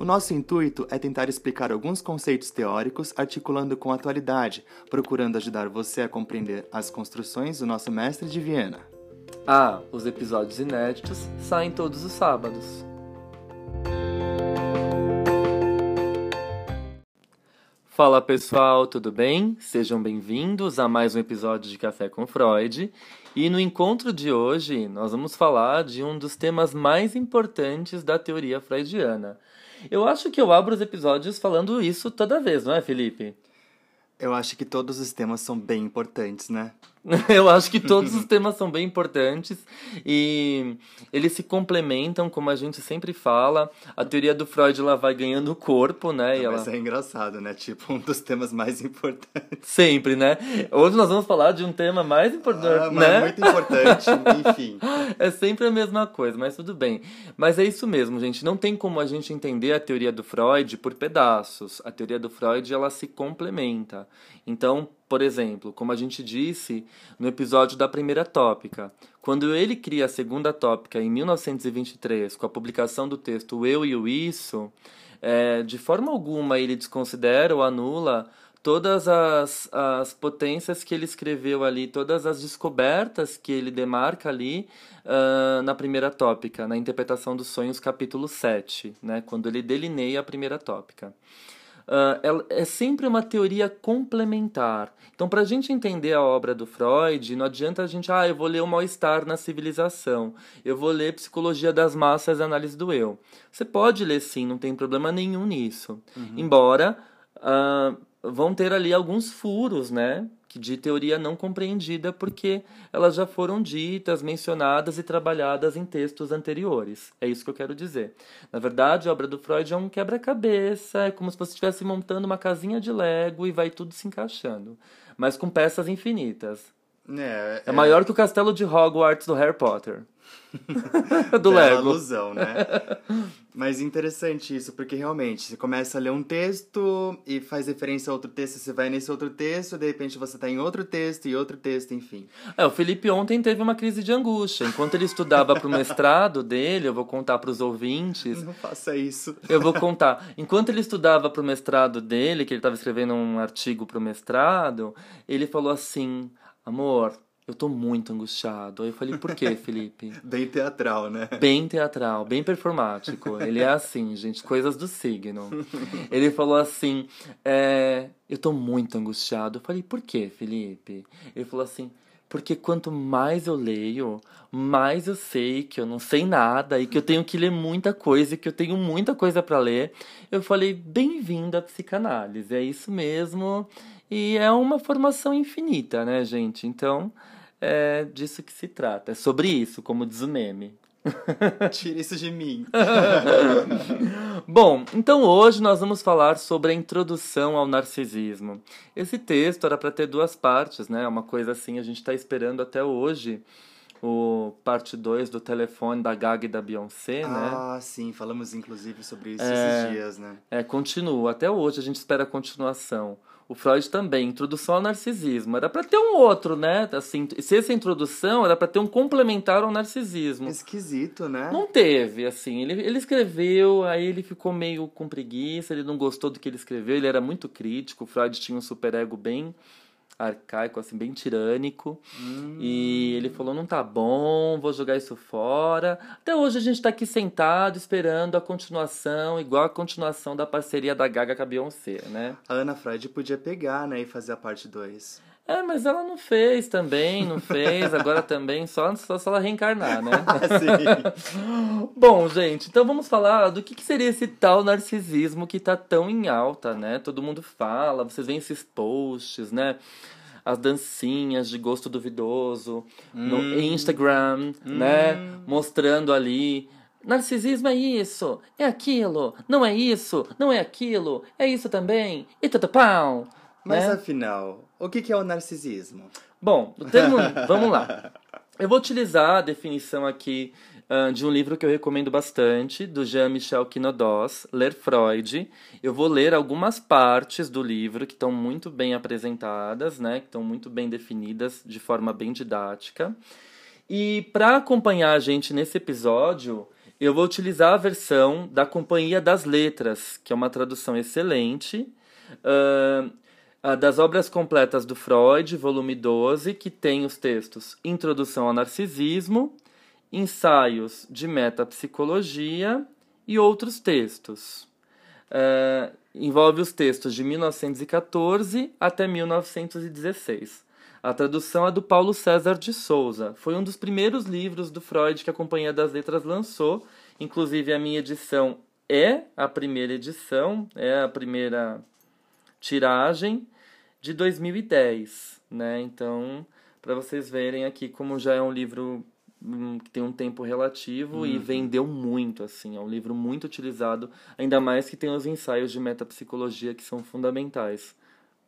O nosso intuito é tentar explicar alguns conceitos teóricos articulando com a atualidade, procurando ajudar você a compreender as construções do nosso mestre de Viena. Ah, os episódios inéditos saem todos os sábados. Fala pessoal, tudo bem? Sejam bem-vindos a mais um episódio de Café com Freud. E no encontro de hoje, nós vamos falar de um dos temas mais importantes da teoria freudiana, eu acho que eu abro os episódios falando isso toda vez, não é, Felipe? Eu acho que todos os temas são bem importantes, né? Eu acho que todos os temas são bem importantes e eles se complementam, como a gente sempre fala. A teoria do Freud ela vai ganhando corpo, né? Não, e ela... Mas é engraçado, né? Tipo, um dos temas mais importantes. Sempre, né? Hoje nós vamos falar de um tema mais importante, ah, né? Muito importante, enfim. É sempre a mesma coisa, mas tudo bem. Mas é isso mesmo, gente. Não tem como a gente entender a teoria do Freud por pedaços. A teoria do Freud, ela se complementa. Então, por exemplo, como a gente disse no episódio da primeira tópica, quando ele cria a segunda tópica em 1923, com a publicação do texto Eu e o Isso, é, de forma alguma ele desconsidera ou anula todas as, as potências que ele escreveu ali, todas as descobertas que ele demarca ali uh, na primeira tópica, na interpretação dos sonhos, capítulo 7, né, quando ele delineia a primeira tópica. Uh, é sempre uma teoria complementar. Então, para a gente entender a obra do Freud, não adianta a gente, ah, eu vou ler o mal-estar na civilização, eu vou ler Psicologia das Massas e Análise do Eu. Você pode ler sim, não tem problema nenhum nisso. Uhum. Embora uh, vão ter ali alguns furos, né? De teoria não compreendida porque elas já foram ditas, mencionadas e trabalhadas em textos anteriores. É isso que eu quero dizer. Na verdade, a obra do Freud é um quebra-cabeça, é como se você estivesse montando uma casinha de Lego e vai tudo se encaixando, mas com peças infinitas. É, é, é maior que o castelo de Hogwarts do Harry Potter. do Bela Lego. alusão, né? Mas interessante isso, porque realmente, você começa a ler um texto e faz referência a outro texto, você vai nesse outro texto, de repente você está em outro texto e outro texto, enfim. É, o Felipe ontem teve uma crise de angústia. Enquanto ele estudava para o mestrado dele, eu vou contar para os ouvintes. Não faça isso. Eu vou contar. Enquanto ele estudava para o mestrado dele, que ele estava escrevendo um artigo para o mestrado, ele falou assim: amor, eu tô muito angustiado. Aí eu falei, por quê, Felipe? bem teatral, né? Bem teatral, bem performático. Ele é assim, gente, coisas do signo. Ele falou assim, é, eu tô muito angustiado. Eu falei, por quê, Felipe? Ele falou assim, porque quanto mais eu leio, mais eu sei que eu não sei nada e que eu tenho que ler muita coisa e que eu tenho muita coisa para ler. Eu falei, bem-vindo à psicanálise, é isso mesmo. E é uma formação infinita, né, gente? Então, é disso que se trata. É sobre isso, como diz o meme. Tira isso de mim. Bom, então hoje nós vamos falar sobre a introdução ao narcisismo. Esse texto era para ter duas partes, né? Uma coisa assim, a gente está esperando até hoje o parte 2 do telefone da Gaga e da Beyoncé, ah, né? Ah, sim, falamos inclusive sobre isso é, esses dias, né? É, continua. Até hoje a gente espera a continuação o Freud também, introdução ao narcisismo. Era para ter um outro, né? Assim, se essa introdução era para ter um complementar ao narcisismo. Esquisito, né? Não teve, assim. Ele, ele escreveu, aí ele ficou meio com preguiça, ele não gostou do que ele escreveu, ele era muito crítico. O Freud tinha um superego bem arcaico, assim, bem tirânico. Hum. E ele falou: não tá bom, vou jogar isso fora. Até hoje a gente tá aqui sentado esperando a continuação, igual a continuação da parceria da Gaga com a Beyoncé, né? A Ana Freud podia pegar, né, e fazer a parte 2. É, mas ela não fez também, não fez, agora também, só, só se ela reencarnar, né? Sim. Bom, gente, então vamos falar do que, que seria esse tal narcisismo que tá tão em alta, né? Todo mundo fala, vocês veem esses posts, né? as dancinhas de gosto duvidoso hum. no Instagram, hum. né? Mostrando ali. Narcisismo é isso, é aquilo, não é isso, não é aquilo, é isso também, e tudo pau. Mas né? afinal, o que é o narcisismo? Bom, o termo. vamos lá. Eu vou utilizar a definição aqui uh, de um livro que eu recomendo bastante, do Jean-Michel Quinodos, Ler Freud. Eu vou ler algumas partes do livro que estão muito bem apresentadas, né, que estão muito bem definidas de forma bem didática. E para acompanhar a gente nesse episódio, eu vou utilizar a versão da Companhia das Letras, que é uma tradução excelente. Uh, das obras completas do Freud, volume 12, que tem os textos Introdução ao Narcisismo, ensaios de metapsicologia e outros textos. É, envolve os textos de 1914 até 1916. A tradução é do Paulo César de Souza. Foi um dos primeiros livros do Freud que a Companhia das Letras lançou. Inclusive, a minha edição é a primeira edição, é a primeira tiragem de 2010. Né? Então, para vocês verem aqui como já é um livro que tem um tempo relativo uhum. e vendeu muito, assim. É um livro muito utilizado, ainda mais que tem os ensaios de metapsicologia que são fundamentais,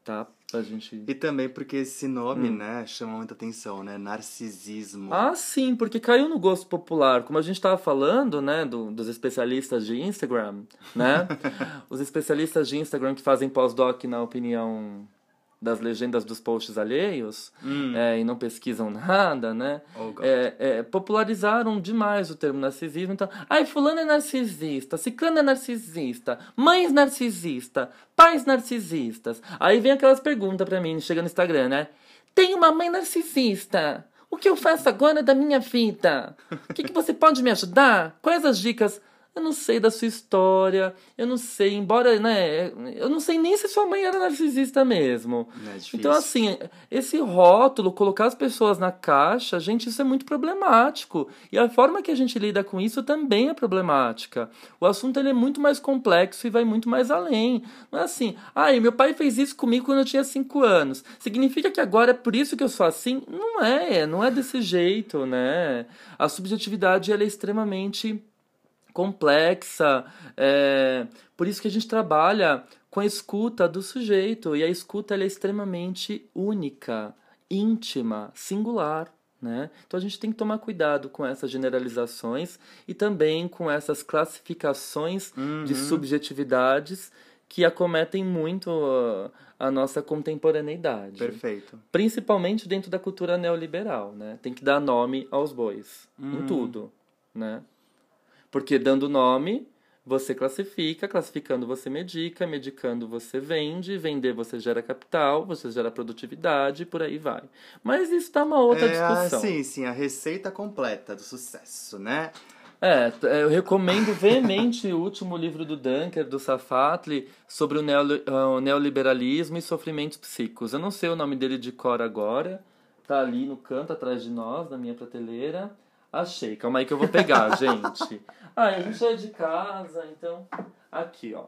tá? Gente... E também porque esse nome, hum. né, chama muita atenção, né? Narcisismo. Ah, sim, porque caiu no gosto popular. Como a gente estava falando, né, do, dos especialistas de Instagram, né? os especialistas de Instagram que fazem pós-doc na opinião das legendas dos posts alheios hum. é, e não pesquisam nada, né? Oh, é, é, popularizaram demais o termo narcisismo. Então, ai, fulano é narcisista, ciclano é narcisista, mães narcisista, pais narcisistas. Aí vem aquelas perguntas para mim, chega no Instagram, né? Tem uma mãe narcisista. O que eu faço agora da minha vida? O que, que você pode me ajudar? Quais as dicas? Eu não sei da sua história, eu não sei, embora, né, eu não sei nem se sua mãe era narcisista mesmo. É então, assim, esse rótulo, colocar as pessoas na caixa, gente, isso é muito problemático. E a forma que a gente lida com isso também é problemática. O assunto ele é muito mais complexo e vai muito mais além. Não é assim, ai, ah, meu pai fez isso comigo quando eu tinha 5 anos. Significa que agora é por isso que eu sou assim? Não é, não é desse jeito, né? A subjetividade ela é extremamente complexa. É, por isso que a gente trabalha com a escuta do sujeito. E a escuta é extremamente única, íntima, singular. Né? Então a gente tem que tomar cuidado com essas generalizações e também com essas classificações uhum. de subjetividades que acometem muito a, nossa contemporaneidade. Perfeito. Principalmente dentro da cultura neoliberal, né? Tem que dar nome aos bois uhum. em tudo, né? Porque dando nome, você classifica, classificando você medica, medicando você vende, vender você gera capital, você gera produtividade, por aí vai. Mas isso tá uma outra é, discussão. Sim, sim, a receita completa do sucesso, né? É, eu recomendo veemente o último livro do Dunker, do Safatli, sobre o neoliberalismo e sofrimentos psíquicos. Eu não sei o nome dele de cor agora, tá ali no canto atrás de nós, na minha prateleira. Achei, calma aí que eu vou pegar, gente. Ah, a gente é de casa, então. Aqui, ó.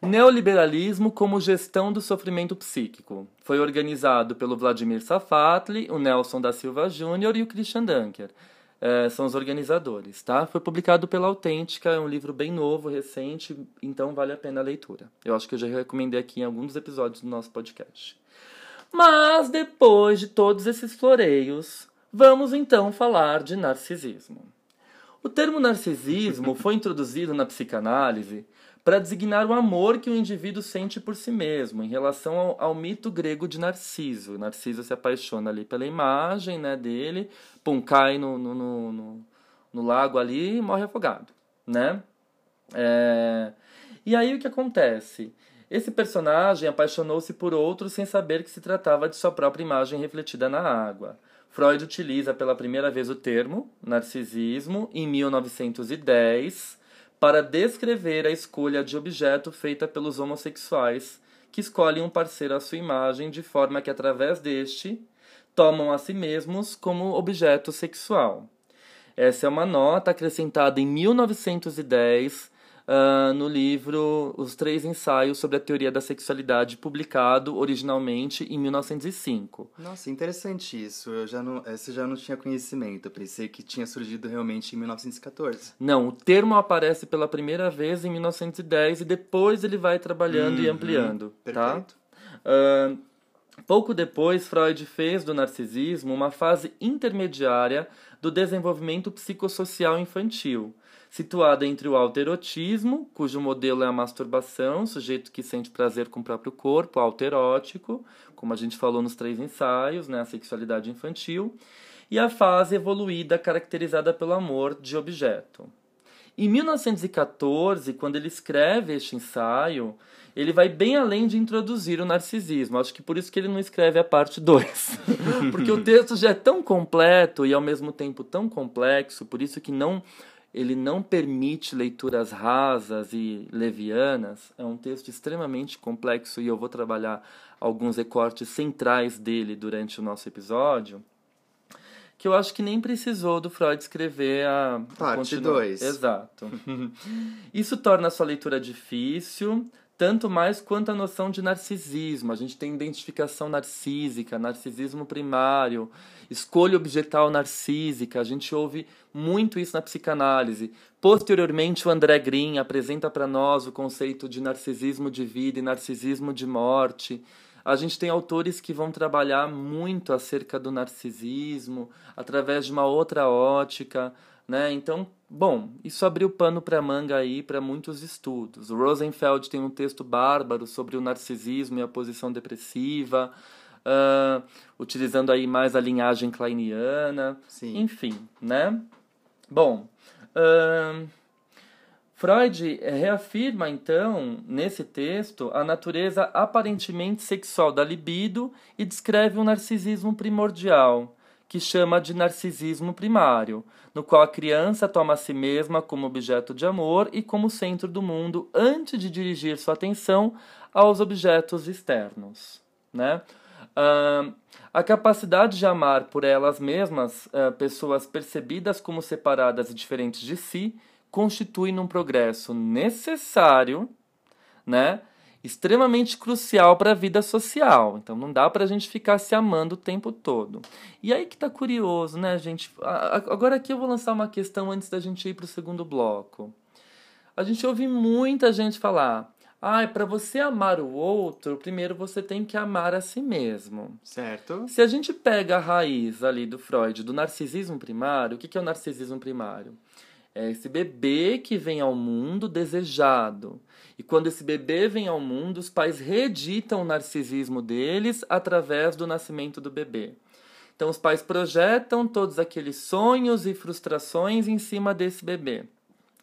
Neoliberalismo como gestão do sofrimento psíquico. Foi organizado pelo Vladimir Safatli, o Nelson da Silva Júnior e o Christian Dunker. É, são os organizadores, tá? Foi publicado pela Autêntica, é um livro bem novo, recente, então vale a pena a leitura. Eu acho que eu já recomendei aqui em alguns episódios do nosso podcast. Mas depois de todos esses floreios, Vamos então falar de narcisismo. O termo narcisismo foi introduzido na psicanálise para designar o amor que o indivíduo sente por si mesmo, em relação ao, ao, mito grego de Narciso. Narciso se apaixona ali pela imagem né, dele, pum, cai no, no, no, no, no lago ali e morre afogado. Né? É... E aí o que acontece? Esse personagem apaixonou-se por outro sem saber que se tratava de sua própria imagem refletida na água. Freud utiliza pela primeira vez o termo narcisismo em 1910 para descrever a escolha de objeto feita pelos homossexuais que escolhem um parceiro à sua imagem de forma que, através deste, tomam a si mesmos como objeto sexual. Essa é uma nota acrescentada em 1910 uh, no livro Os Três Ensaios sobre a Teoria da Sexualidade, publicado originalmente em 1905. Nossa, interessante isso. Eu já não, essa já não tinha conhecimento. Eu pensei que tinha surgido realmente em 1914. Não, o termo aparece pela primeira vez em 1910 e depois ele vai trabalhando uhum, e ampliando. Tá? Perfeito. Tá? Uh, pouco depois, Freud fez do narcisismo uma fase intermediária do desenvolvimento psicossocial infantil situada entre o autoerotismo, cujo modelo é a masturbação, sujeito que sente prazer com o próprio corpo, autoerótico, como a gente falou nos três ensaios, né, a sexualidade infantil, e a fase evoluída caracterizada pelo amor de objeto. Em 1914, quando ele escreve este ensaio, ele vai bem além de introduzir o narcisismo. Acho que por isso que ele não escreve a parte 2. Porque o texto já é tão completo e ao mesmo tempo tão complexo, por isso que não ele não permite leituras rasas e levianas. É um texto extremamente complexo e eu vou trabalhar alguns recortes centrais dele durante o nosso episódio. Que eu acho que nem precisou do Freud escrever a. Parte 2. Exato. Isso torna a sua leitura difícil, tanto mais quanto a noção de narcisismo. A gente tem identificação narcísica, narcisismo primário, escolha objetal narcísica. A gente ouve muito isso na psicanálise. Posteriormente, o André Green apresenta para nós o conceito de narcisismo de vida e narcisismo de morte. A gente tem autores que vão trabalhar muito acerca do narcisismo através de uma outra ótica. Né? Então, bom, isso abriu pano para manga aí para muitos estudos. O Rosenfeld tem um texto bárbaro sobre o narcisismo e a posição depressiva, uh, utilizando aí mais a linhagem kleiniana, Sim. enfim, né? Bom, uh, Freud reafirma então nesse texto a natureza aparentemente sexual da libido e descreve um narcisismo primordial que chama de narcisismo primário, no qual a criança toma a si mesma como objeto de amor e como centro do mundo antes de dirigir sua atenção aos objetos externos. Né? Uh, a capacidade de amar por elas mesmas uh, pessoas percebidas como separadas e diferentes de si constitui um progresso necessário né, extremamente crucial para a vida social. Então não dá para a gente ficar se amando o tempo todo. E aí que tá curioso, né, gente? Agora aqui eu vou lançar uma questão antes da gente ir para o segundo bloco. A gente ouve muita gente falar: ah, para você amar o outro, primeiro você tem que amar a si mesmo. Certo. Se a gente pega a raiz ali do Freud, do narcisismo primário, o que é o narcisismo primário? É esse bebê que vem ao mundo desejado. E quando esse bebê vem ao mundo, os pais reeditam o narcisismo deles através do nascimento do bebê. Então, os pais projetam todos aqueles sonhos e frustrações em cima desse bebê.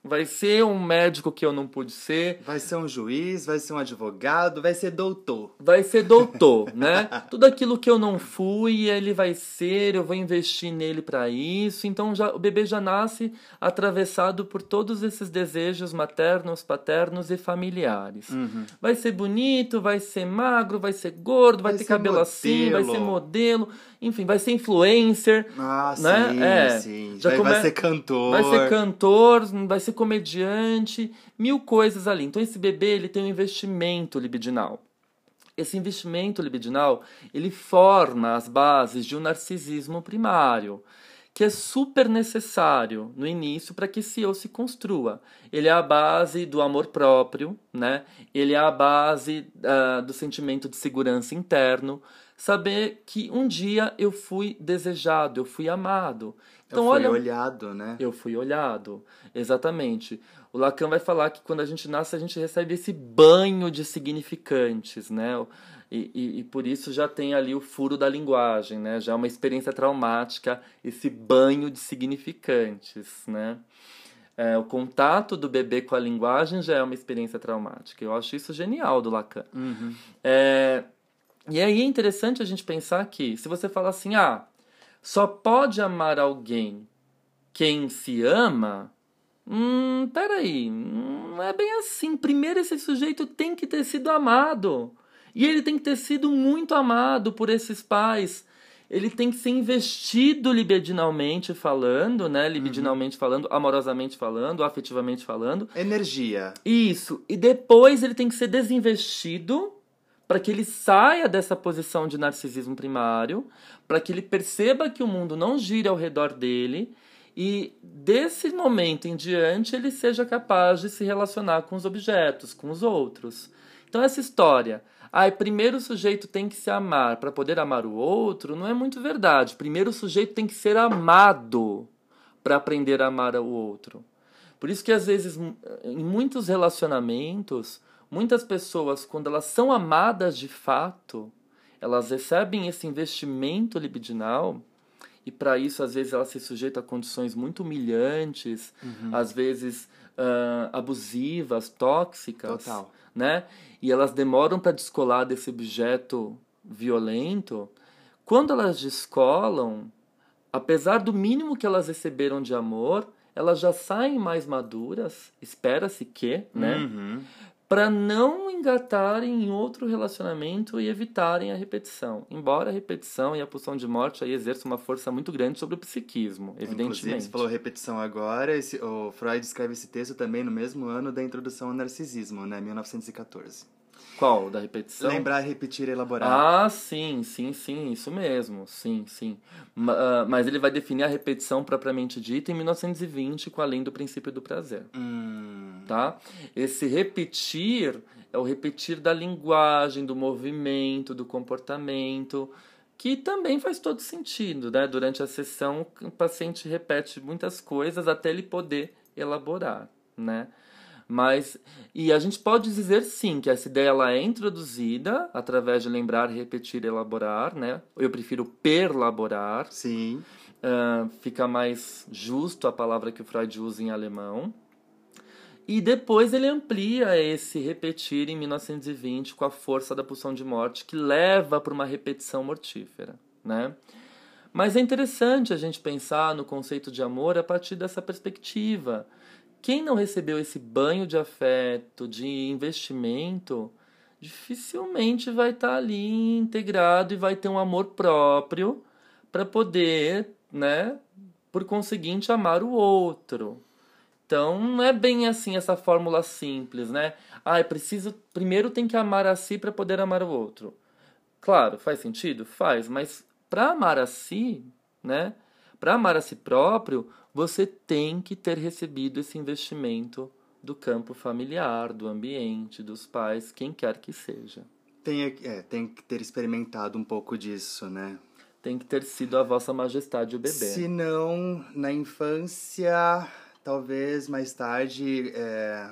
Vai ser um médico que eu não pude ser. Vai ser um juiz, vai ser um advogado, vai ser doutor. Vai ser doutor, né? Tudo aquilo que eu não fui, ele vai ser, eu vou investir nele para isso. Então já, o bebê já nasce atravessado por todos esses desejos maternos, paternos e familiares. Uhum. Vai ser bonito, vai ser magro, vai ser gordo, vai, vai ter cabelo modelo. assim, vai ser modelo enfim, vai ser influencer. Ah, né? sim, é, sim. Já come... vai ser cantor. Vai ser cantor, vai ser comediante, mil coisas ali. Então esse bebê, ele tem um investimento libidinal. Esse investimento libidinal, ele forma as bases de um narcisismo primário que é super necessário no início para que esse eu se construa. Ele é a base do amor próprio, né? Ele é a base uh, do sentimento de segurança interno, saber que um dia eu fui desejado, eu fui amado. Então, eu fui olha, olhado, né? Eu fui olhado, exatamente. O Lacan vai falar que quando a gente nasce, a gente recebe esse banho de significantes, né? E, e, e, por isso já tem ali o furo da linguagem, né? Já é uma experiência traumática, esse banho de significantes, né? É, o contato do bebê com a linguagem já é uma experiência traumática. Eu acho isso genial do Lacan. Uhum. É, e aí é interessante a gente pensar que, se você fala assim, ah, só pode amar alguém quem se ama, hum, peraí, não é bem assim. Primeiro esse sujeito tem que ter sido amado. E ele tem que ter sido muito amado por esses pais. Ele tem que ser investido libidinalmente falando, né? Libidinalmente uhum. falando, amorosamente falando, afetivamente falando. Energia. Isso. E depois ele tem que ser desinvestido para que ele saia dessa posição de narcisismo primário, para que ele perceba que o mundo não gira ao redor dele e desse momento em diante ele seja capaz de se relacionar com os objetos, com os outros. Então essa história, ah, primeiro o sujeito tem que se amar para poder amar o outro, não é muito verdade. Primeiro o sujeito tem que ser amado para aprender a amar o outro. Por isso que às vezes em muitos relacionamentos Muitas pessoas, quando elas são amadas de fato, elas recebem esse investimento libidinal e para isso às vezes elas se sujeitam a condições muito humilhantes, uhum. às vezes uh, abusivas, tóxicas, Total. né? E elas demoram para descolar desse objeto violento. Quando elas descolam, apesar do mínimo que elas receberam de amor, elas já saem mais maduras, espera-se que, né? Uhum para não engatarem em outro relacionamento e evitarem a repetição. Embora a repetição e a pulsão de morte aí exerçam uma força muito grande sobre o psiquismo, evidentemente. Inclusive, você falou repetição agora, esse, o Freud escreve esse texto também no mesmo ano da introdução ao narcisismo, né, 1914. Qual? Da repetição? Lembrar, repetir, elaborar. Ah, sim, sim, sim, isso mesmo, sim, sim. Ah, mas ele vai definir a repetição propriamente dita em 1920 com a lei do princípio do prazer. Hum. Tá? Esse repetir é o repetir da linguagem, do movimento, do comportamento, que também faz todo sentido, né? Durante a sessão, o paciente repete muitas coisas até ele poder elaborar, né? Mas e a gente pode dizer sim que essa ideia ela é introduzida através de lembrar, repetir, elaborar, né? Eu prefiro perlaborar. Sim. Uh, fica mais justo a palavra que o Freud usa em alemão. E depois ele amplia esse repetir em 1920 com a força da pulsão de morte, que leva para uma repetição mortífera, né? Mas é interessante a gente pensar no conceito de amor a partir dessa perspectiva quem não recebeu esse banho de afeto, de investimento, dificilmente vai estar tá ali integrado e vai ter um amor próprio para poder, né, por conseguinte, amar o outro. Então, não é bem assim essa fórmula simples, né? Ah, é preciso. Primeiro tem que amar a si para poder amar o outro. Claro, faz sentido? Faz, mas para amar a si, né? Para amar a si próprio, você tem que ter recebido esse investimento do campo familiar, do ambiente, dos pais, quem quer que seja. Tem, é, tem que ter experimentado um pouco disso, né? Tem que ter sido a vossa majestade o bebê. Se não, na infância, talvez mais tarde, é,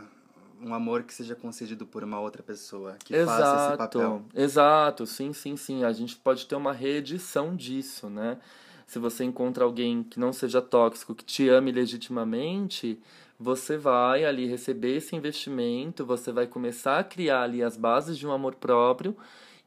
um amor que seja concedido por uma outra pessoa que exato, faça esse papel. Exato, sim, sim, sim. A gente pode ter uma reedição disso, né? se você encontra alguém que não seja tóxico, que te ame legitimamente, você vai ali receber esse investimento, você vai começar a criar ali as bases de um amor próprio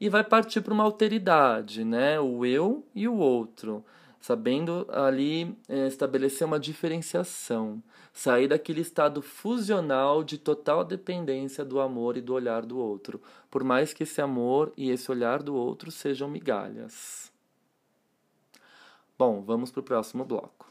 e vai partir para uma alteridade, né? O eu e o outro, sabendo ali é, estabelecer uma diferenciação, sair daquele estado fusional de total dependência do amor e do olhar do outro, por mais que esse amor e esse olhar do outro sejam migalhas. Bom, vamos para o próximo bloco.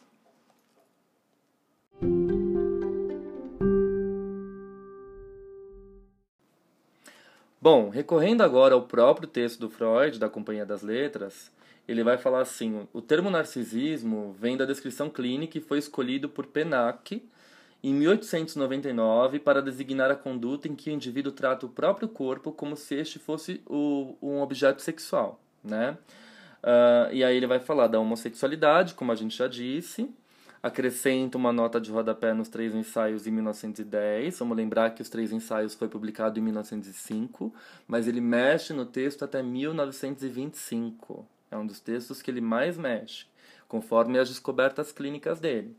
Bom, recorrendo agora ao próprio texto do Freud, da Companhia das Letras, ele vai falar assim: o termo narcisismo vem da descrição clínica e foi escolhido por Penac em 1899 para designar a conduta em que o indivíduo trata o próprio corpo como se este fosse o, um objeto sexual, né? Uh, e aí ele vai falar da homossexualidade, como a gente já disse. Acrescenta uma nota de rodapé nos três ensaios em 1910. Vamos lembrar que os três ensaios foi publicado em 1905, mas ele mexe no texto até 1925. É um dos textos que ele mais mexe, conforme as descobertas clínicas dele.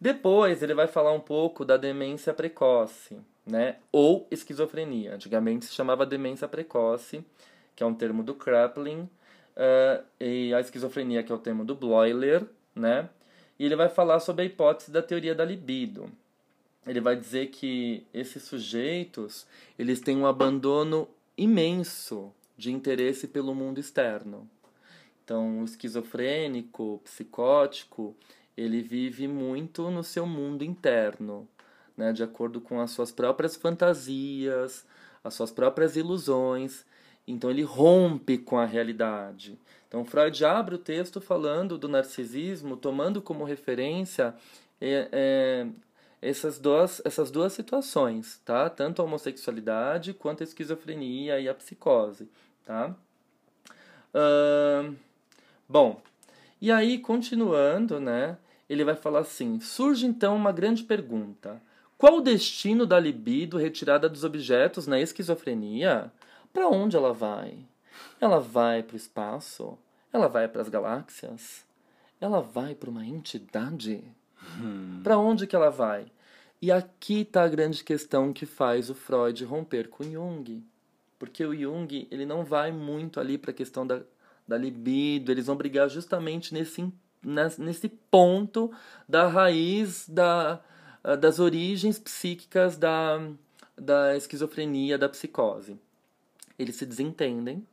Depois ele vai falar um pouco da demência precoce, né? Ou esquizofrenia. Antigamente se chamava demência precoce, que é um termo do Kraepelin, uh, e a esquizofrenia, que é o tema do Bloiler, né? E ele vai falar sobre a hipótese da teoria da libido. Ele vai dizer que esses sujeitos, eles têm um abandono imenso de interesse pelo mundo externo. Então, o esquizofrênico, psicótico, ele vive muito no seu mundo interno, né, de acordo com as suas próprias fantasias, as suas próprias ilusões. Então, ele rompe com a realidade. Então, Freud abre o texto falando do narcisismo, tomando como referência é, é, essas, duas, essas duas situações, tá? Tanto a homossexualidade quanto a esquizofrenia e a psicose, tá? Uh, bom, e aí, continuando, né? Ele vai falar assim: surge então uma grande pergunta. Qual o destino da libido retirada dos objetos na esquizofrenia? Para onde ela vai? Ela vai para o espaço? Ela vai para as galáxias? Ela vai para uma entidade? Hum. Para onde que ela vai? E aqui está a grande questão que faz o Freud romper com Jung. Porque o Jung, ele não vai muito ali para a questão da, da libido, eles vão brigar justamente nesse, nesse ponto da raiz da, das origens psíquicas da, da esquizofrenia, da psicose. Eles se desentendem,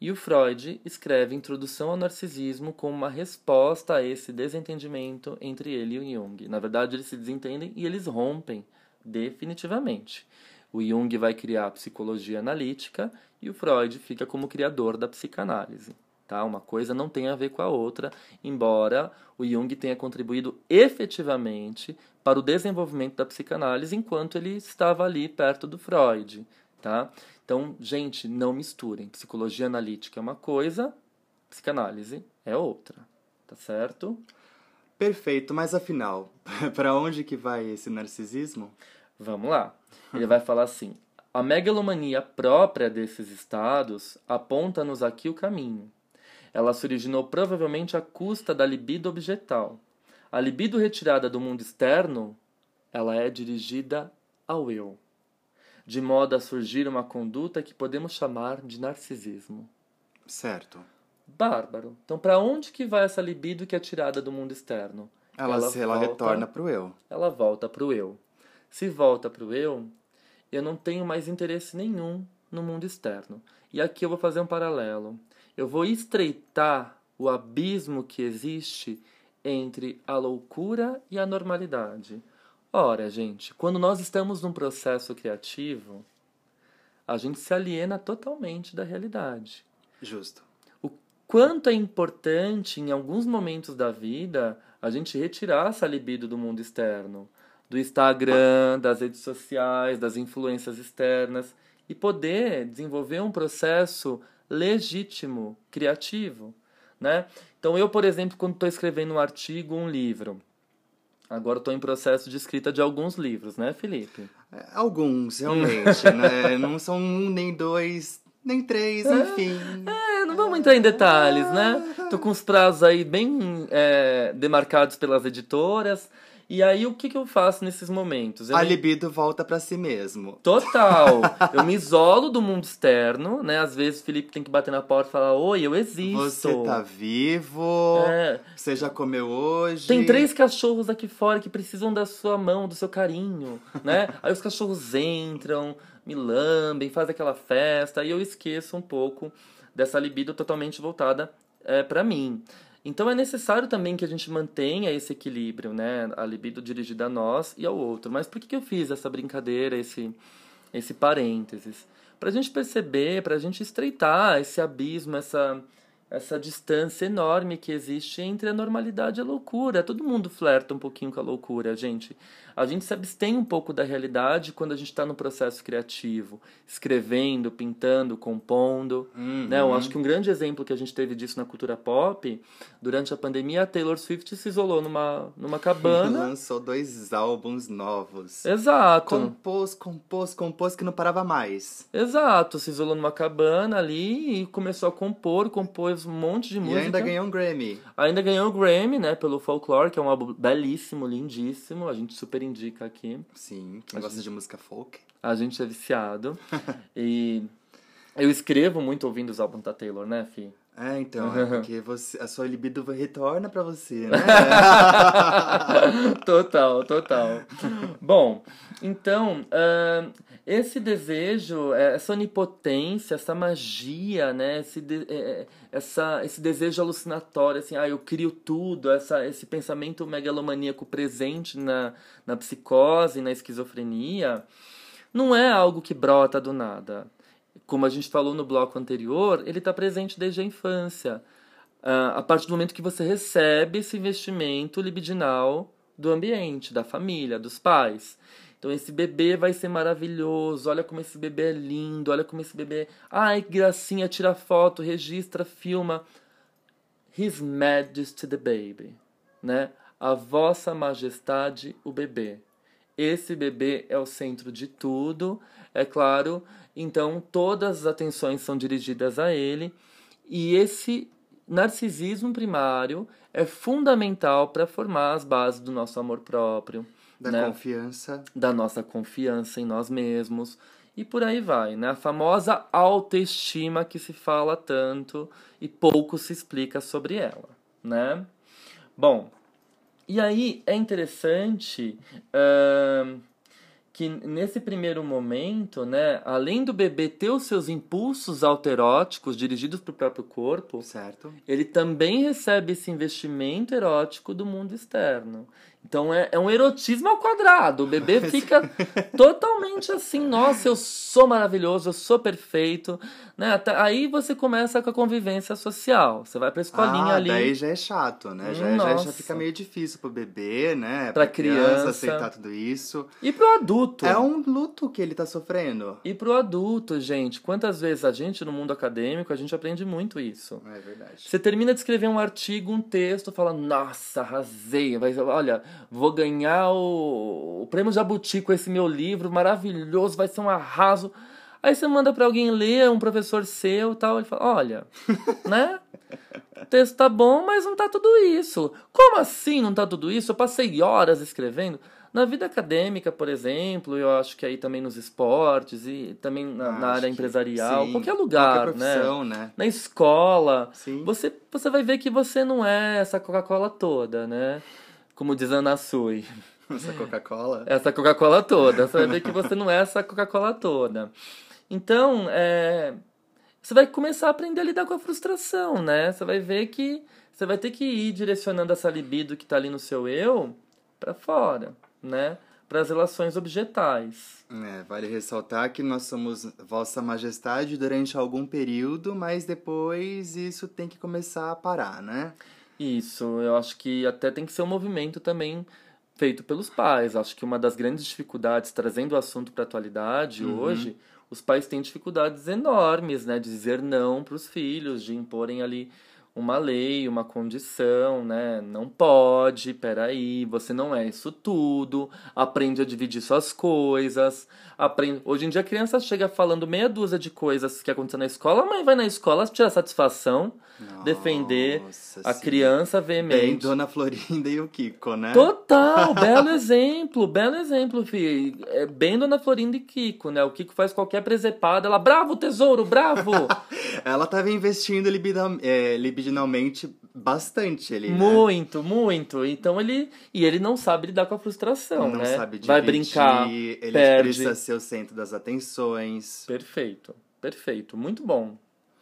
e o Freud escreve Introdução ao Narcisismo como uma resposta a esse desentendimento entre ele e o Jung. Na verdade, eles se desentendem e eles rompem definitivamente. O Jung vai criar a psicologia analítica e o Freud fica como criador da psicanálise. Tá? Uma coisa não tem a ver com a outra, embora o Jung tenha contribuído efetivamente para o desenvolvimento da psicanálise enquanto ele estava ali perto do Freud. Tá? Então, gente, não misturem. Psicologia analítica é uma coisa, psicanálise é outra. Tá certo? Perfeito, mas afinal, para onde que vai esse narcisismo? Vamos lá. Ele vai falar assim: a megalomania própria desses estados aponta-nos aqui o caminho. Ela se originou provavelmente à custa da libido objetal. A libido retirada do mundo externo, ela é dirigida ao eu de modo a surgir uma conduta que podemos chamar de narcisismo. Certo. Bárbaro. Então, para onde que vai essa libido que é tirada do mundo externo? Ela, ela, ela volta, retorna para o eu. Ela volta para o eu. Se volta para o eu, eu não tenho mais interesse nenhum no mundo externo. E aqui eu vou fazer um paralelo. Eu vou estreitar o abismo que existe entre a loucura e a normalidade. Ora, gente, quando nós estamos num processo criativo, a gente se aliena totalmente da realidade. Justo. O quanto é importante, em alguns momentos da vida, a gente retirar essa libido do mundo externo, do Instagram, das redes sociais, das influências externas, e poder desenvolver um processo legítimo, criativo. Né? Então, eu, por exemplo, quando estou escrevendo um artigo, um livro, Agora estou em processo de escrita de alguns livros, né, Felipe? É, alguns, realmente, né? Não são um, nem dois, nem três, é, enfim. É, não vamos entrar em detalhes, né? Tô com os prazos aí bem é, demarcados pelas editoras. E aí, o que, que eu faço nesses momentos? Eu a me... libido volta para si mesmo. Total! eu me isolo do mundo externo, né? Às vezes o Felipe tem que bater na porta e falar: Oi, eu existo. Você tá vivo. É. Você já comeu hoje. Tem três cachorros aqui fora que precisam da sua mão, do seu carinho, né? aí os cachorros entram, me lambem, fazem aquela festa. E eu esqueço um pouco dessa libido totalmente voltada é, para mim. Então é necessário também que a gente mantenha esse equilíbrio, né? A libido dirigida a nós e ao outro. Mas por que, que eu fiz essa brincadeira, esse, esse parênteses? Para a gente perceber, para a gente estreitar esse abismo, essa, essa distância enorme que existe entre a normalidade e a loucura. Todo mundo flerta um pouquinho com a loucura, gente a gente se abstém um pouco da realidade quando a gente está no processo criativo, escrevendo, pintando, compondo. Uhum. Né? Eu acho que um grande exemplo que a gente teve disso na cultura pop, durante a pandemia, a Taylor Swift se isolou numa, numa cabana. Lançou dois álbuns novos. Exato. Compôs, compôs, compôs que não parava mais. Exato. Se isolou numa cabana ali e começou a compor, compôs um monte de música. E ainda ganhou um Grammy. Ainda ganhou um Grammy, né, pelo Folklore, que é um álbum belíssimo, lindíssimo. A gente super indica aqui. Sim, quem a gosta gente, de música folk. A gente é viciado. e Eu escrevo muito ouvindo os álbuns da Taylor, né, Fi? É, então, é porque você, a sua libido retorna para você, né? total, total. Bom, então, uh, esse desejo, essa onipotência, essa magia, né? Esse, de, é, é, essa, esse desejo alucinatório, assim, ah, eu crio tudo, essa, esse pensamento megalomaníaco presente na, na psicose, na esquizofrenia, não é algo que brota do nada como a gente falou no bloco anterior, ele está presente desde a infância. Uh, a partir do momento que você recebe esse investimento libidinal do ambiente, da família, dos pais. Então esse bebê vai ser maravilhoso, olha como esse bebê é lindo, olha como esse bebê. Ai, que gracinha, tira foto, registra, filma. His Majesty the Baby, né? A vossa majestade, o bebê. Esse bebê é o centro de tudo, é claro, então todas as atenções são dirigidas a ele e esse narcisismo primário é fundamental para formar as bases do nosso amor próprio, da né? confiança, da nossa confiança em nós mesmos e por aí vai, né? A famosa autoestima que se fala tanto e pouco se explica sobre ela, né? Bom, e aí é interessante uh, que nesse primeiro momento, né, além do bebê ter os seus impulsos alteróticos dirigidos para o próprio corpo, certo. ele também recebe esse investimento erótico do mundo externo. Então é, é um erotismo ao quadrado. O bebê fica totalmente assim, nossa, eu sou maravilhoso, eu sou perfeito. Né? Até aí você começa com a convivência social. Você vai pra escolinha ah, ali. Daí já é chato, né? Já, já, já, fica meio difícil pro bebê, né? Pra, pra criança, criança aceitar tudo isso. E pro adulto. É um luto que ele tá sofrendo. E pro adulto, gente. Quantas vezes a gente, no mundo acadêmico, a gente aprende muito isso. É verdade. Você termina de escrever um artigo, um texto, fala, nossa, arrasei. Vai, olha, vou ganhar o, o prêmio Jabuti com esse meu livro maravilhoso, vai ser um arraso. Aí você manda para alguém ler, um professor seu tal, ele fala, olha, né? O texto tá bom, mas não tá tudo isso. Como assim não tá tudo isso? Eu passei horas escrevendo. Na vida acadêmica, por exemplo, eu acho que aí também nos esportes e também na, na área empresarial, sim, qualquer lugar, qualquer né? né? Na escola, sim. você você vai ver que você não é essa Coca-Cola toda, né? Como diz Ana Sui. Essa Coca-Cola? Essa Coca-Cola toda. Você vai ver que você não é essa Coca-Cola toda. Então, é, você vai começar a aprender a lidar com a frustração, né? Você vai ver que você vai ter que ir direcionando essa libido que está ali no seu eu para fora, né? Para as relações objetais. É, vale ressaltar que nós somos Vossa Majestade durante algum período, mas depois isso tem que começar a parar, né? Isso, eu acho que até tem que ser um movimento também feito pelos pais. Acho que uma das grandes dificuldades, trazendo o assunto para a atualidade uhum. hoje, os pais têm dificuldades enormes, né, de dizer não para os filhos, de imporem ali uma lei, uma condição, né? Não pode, peraí, você não é isso tudo. Aprende a dividir suas coisas. Aprende... Hoje em dia a criança chega falando meia dúzia de coisas que aconteceu na escola, a mãe vai na escola tirar satisfação, Nossa, defender a criança veemente. Bem Dona Florinda e o Kiko, né? Total, belo exemplo, belo exemplo, filho. É bem Dona Florinda e Kiko, né? O Kiko faz qualquer presepada, ela, bravo, tesouro, bravo! ela tava investindo libidam, é, libidinalmente bastante ali. Né? Muito, muito. Então ele. E ele não sabe lidar com a frustração, não né? Sabe dividir, Vai brincar. Ele perde. precisa ser o centro das atenções. Perfeito, perfeito. Muito bom.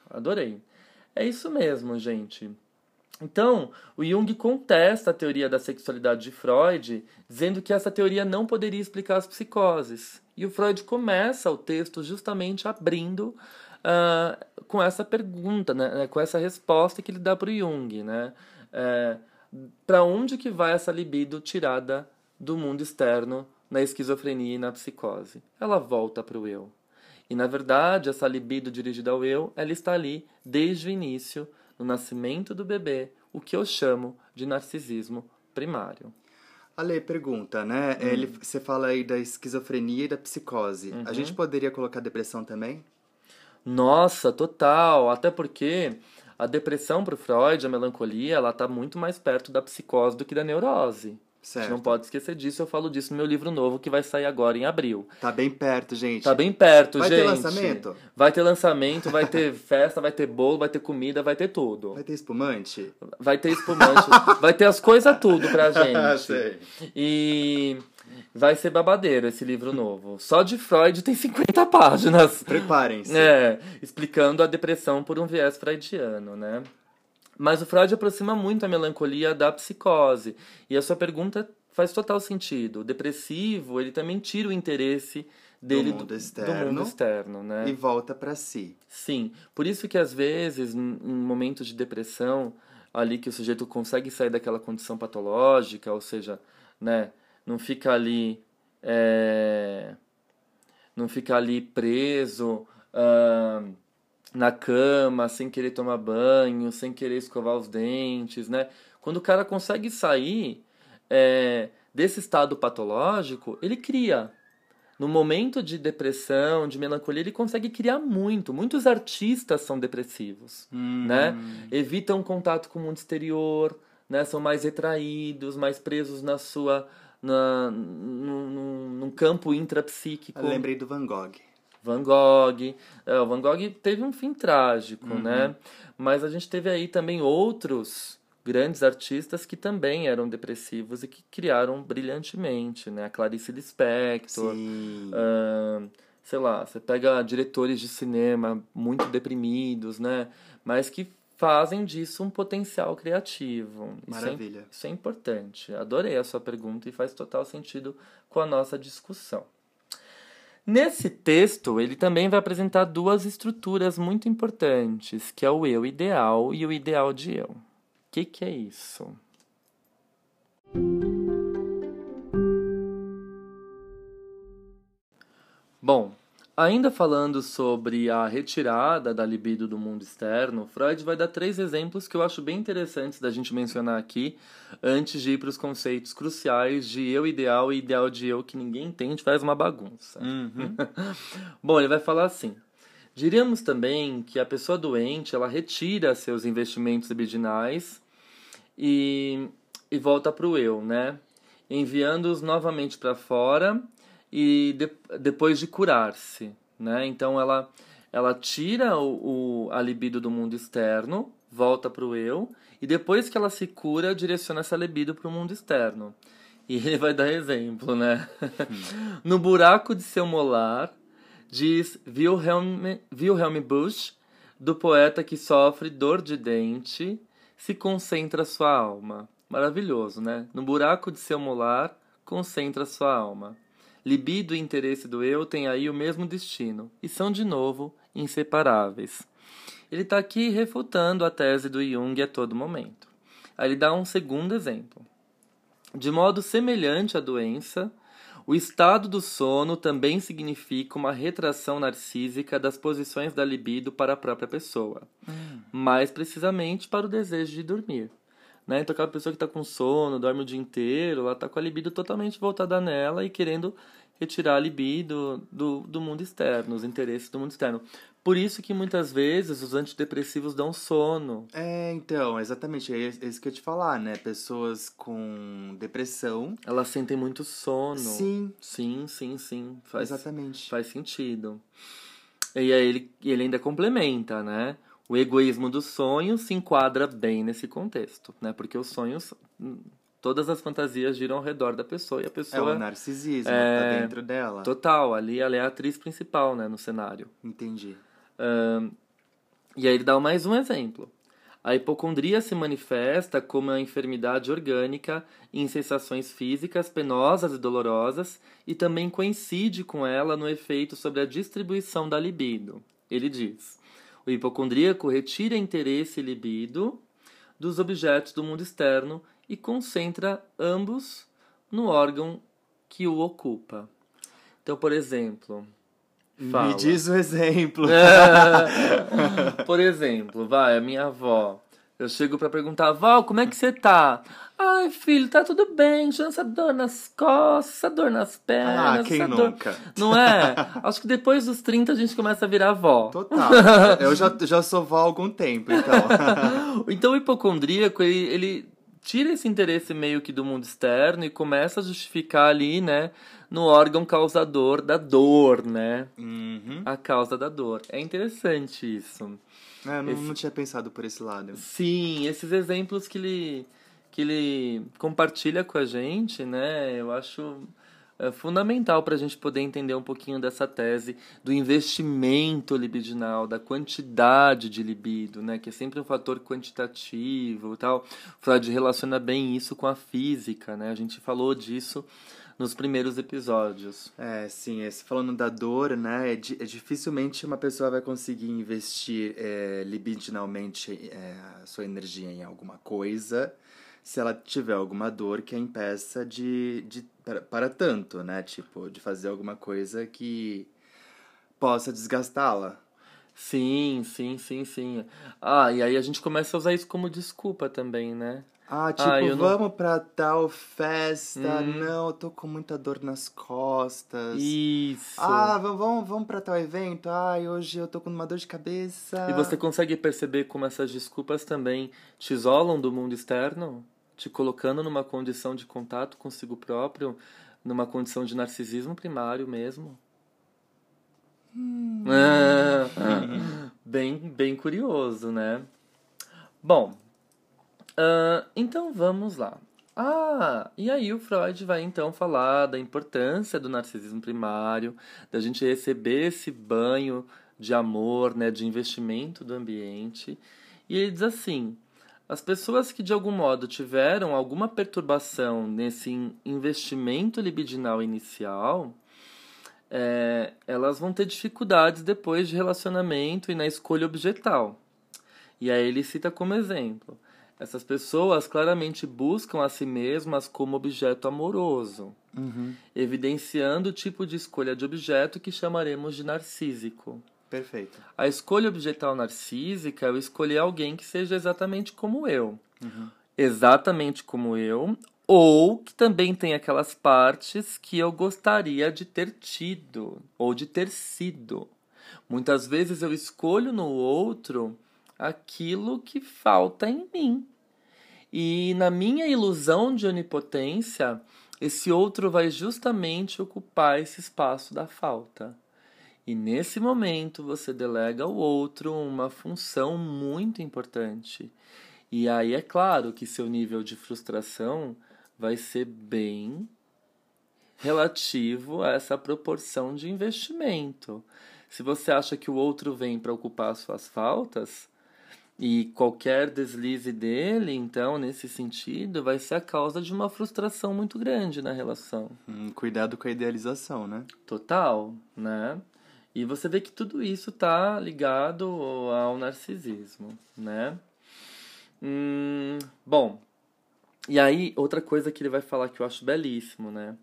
Adorei. É isso mesmo, gente. Então, o Jung contesta a teoria da sexualidade de Freud, dizendo que essa teoria não poderia explicar as psicoses. E o Freud começa o texto justamente abrindo uh, com essa pergunta, né, né, com essa resposta que ele dá para o Jung, né? É, para onde que vai essa libido tirada do mundo externo na esquizofrenia e na psicose? Ela volta para o eu. E na verdade, essa libido dirigida ao eu, ela está ali desde o início, no nascimento do bebê, o que eu chamo de narcisismo primário. Ale, pergunta, né? Hum. Ele, você fala aí da esquizofrenia e da psicose. Uhum. A gente poderia colocar depressão também? Nossa, total. Até porque a depressão para o Freud, a melancolia, ela está muito mais perto da psicose do que da neurose. Certo. A gente não pode esquecer disso. Eu falo disso no meu livro novo que vai sair agora em abril. Tá bem perto, gente. Tá bem perto, vai gente. Vai ter lançamento? Vai ter lançamento, vai ter festa, vai ter bolo, vai ter comida, vai ter tudo. Vai ter espumante? Vai ter espumante. vai ter as coisas tudo pra gente. Ah, sei. E vai ser babadeiro esse livro novo. Só de Freud tem 50 páginas. Preparem-se. É, explicando a depressão por um viés freudiano, né? Mas o Freud aproxima muito a melancolia da psicose. E a sua pergunta faz total sentido. O depressivo, ele também tira o interesse dele do mundo externo, do mundo externo né? E volta para si. Sim. Por isso que às vezes, em momentos de depressão, ali que o sujeito consegue sair daquela condição patológica, ou seja, né, não fica ali é, não fica ali preso uh, na cama, sem querer tomar banho, sem querer escovar os dentes, né? Quando o cara consegue sair é, desse estado patológico, ele cria. No momento de depressão, de melancolia, ele consegue criar muito. Muitos artistas são depressivos, hum. né? Evitam contato com o mundo exterior, né? São mais retraídos, mais presos na sua... Na, num, num campo intrapsíquico. Eu lembrei do Van Gogh. Van Gogh. É, o Van Gogh teve um fim trágico, uhum. né? Mas a gente teve aí também outros grandes artistas que também eram depressivos e que criaram brilhantemente, né? A Clarice Lispector. Uh, sei lá, você pega diretores de cinema muito deprimidos, né? Mas que fazem disso um potencial criativo. Maravilha. Isso é, isso é importante. Adorei a sua pergunta e faz total sentido com a nossa discussão. Nesse texto, ele também vai apresentar duas estruturas muito importantes, que é o eu ideal e o ideal de eu. O que, que é isso? Bom, Ainda falando sobre a retirada da libido do mundo externo, Freud vai dar três exemplos que eu acho bem interessantes da gente mencionar aqui, antes de ir para os conceitos cruciais de eu ideal e ideal de eu que ninguém entende, faz uma bagunça. Uhum. Bom, ele vai falar assim. Diríamos também que a pessoa doente ela retira seus investimentos libidinais e, e volta para o eu, né? Enviando-os novamente para fora e de, depois de curar-se, né? Então ela ela tira o, o, a libido do mundo externo, volta para o eu e depois que ela se cura, direciona essa libido para o mundo externo. E ele vai dar exemplo, né? Hum. no buraco de seu molar, diz Wilhelm, Wilhelm Busch, do poeta que sofre dor de dente, se concentra sua alma. Maravilhoso, né? No buraco de seu molar, concentra sua alma. Libido e interesse do eu têm aí o mesmo destino e são, de novo, inseparáveis. Ele está aqui refutando a tese do Jung a todo momento. Aí ele dá um segundo exemplo. De modo semelhante à doença, o estado do sono também significa uma retração narcísica das posições da libido para a própria pessoa, hum. mais precisamente para o desejo de dormir. Né? Então, aquela pessoa que está com sono, dorme o dia inteiro, ela está com a libido totalmente voltada nela e querendo retirar a libido do, do mundo externo, os interesses do mundo externo. Por isso que muitas vezes os antidepressivos dão sono. É, então, exatamente. É isso que eu ia te falar, né? Pessoas com depressão. Elas sentem muito sono. Sim. Sim, sim, sim. Faz, exatamente. Faz sentido. E aí ele, ele ainda complementa, né? O egoísmo dos sonhos se enquadra bem nesse contexto, né? Porque os sonhos, todas as fantasias giram ao redor da pessoa e a pessoa... É o narcisismo, é, tá dentro dela. Total, ali ela é a atriz principal, né, no cenário. Entendi. Um, e aí ele dá mais um exemplo. A hipocondria se manifesta como uma enfermidade orgânica em sensações físicas penosas e dolorosas e também coincide com ela no efeito sobre a distribuição da libido. Ele diz: o hipocondríaco retira interesse e libido dos objetos do mundo externo e concentra ambos no órgão que o ocupa. Então, por exemplo. Fala. Me diz o um exemplo. por exemplo, vai, a minha avó. Eu chego para perguntar, Val, como é que você tá? Ai, filho, tá tudo bem. Tirando essa dor nas costas, essa dor nas pernas. Ah, quem nunca? Dor... Não é? Acho que depois dos 30 a gente começa a virar avó. Total. Eu já, já sou vó há algum tempo, então. então o hipocondríaco, ele, ele tira esse interesse meio que do mundo externo e começa a justificar ali, né, no órgão causador da dor, né? Uhum. A causa da dor. É interessante isso. É, não, esse... não tinha pensado por esse lado. Sim, esses exemplos que ele, que ele compartilha com a gente, né, eu acho é fundamental para a gente poder entender um pouquinho dessa tese do investimento libidinal, da quantidade de libido, né, que é sempre um fator quantitativo, tal. Freud relaciona bem isso com a física, né? A gente falou disso nos primeiros episódios. É, sim, esse, falando da dor, né, é, é, dificilmente uma pessoa vai conseguir investir é, libidinalmente é, a sua energia em alguma coisa se ela tiver alguma dor que a impeça de, de para, para tanto, né? Tipo, de fazer alguma coisa que possa desgastá-la. Sim, sim, sim, sim. Ah, e aí a gente começa a usar isso como desculpa também, né? Ah, tipo, ah, vamos não... pra tal festa. Hum. Não, eu tô com muita dor nas costas. Isso. Ah, vamos, vamos pra tal evento. Ai, hoje eu tô com uma dor de cabeça. E você consegue perceber como essas desculpas também te isolam do mundo externo? Te colocando numa condição de contato consigo próprio, numa condição de narcisismo primário mesmo? Hum. Ah, bem, bem curioso, né? Bom, Então vamos lá. Ah, e aí o Freud vai então falar da importância do narcisismo primário, da gente receber esse banho de amor, né, de investimento do ambiente. E ele diz assim: as pessoas que de algum modo tiveram alguma perturbação nesse investimento libidinal inicial, é, elas vão ter dificuldades depois de relacionamento e na escolha objetal. E aí ele cita como exemplo essas pessoas claramente buscam a si mesmas como objeto amoroso, uhum. evidenciando o tipo de escolha de objeto que chamaremos de narcísico. Perfeito. A escolha objetal narcísica é eu escolher alguém que seja exatamente como eu. Uhum. Exatamente como eu, ou que também tem aquelas partes que eu gostaria de ter tido ou de ter sido. Muitas vezes eu escolho no outro aquilo que falta em mim. E na minha ilusão de onipotência, esse outro vai justamente ocupar esse espaço da falta. E nesse momento você delega ao outro uma função muito importante. E aí é claro que seu nível de frustração vai ser bem relativo a essa proporção de investimento. Se você acha que o outro vem para ocupar suas faltas, e qualquer deslize dele, então, nesse sentido, vai ser a causa de uma frustração muito grande na relação. Hum, cuidado com a idealização, né? Total, né? E você vê que tudo isso tá ligado ao narcisismo, né? Hum, bom, e aí outra coisa que ele vai falar que eu acho belíssimo, né?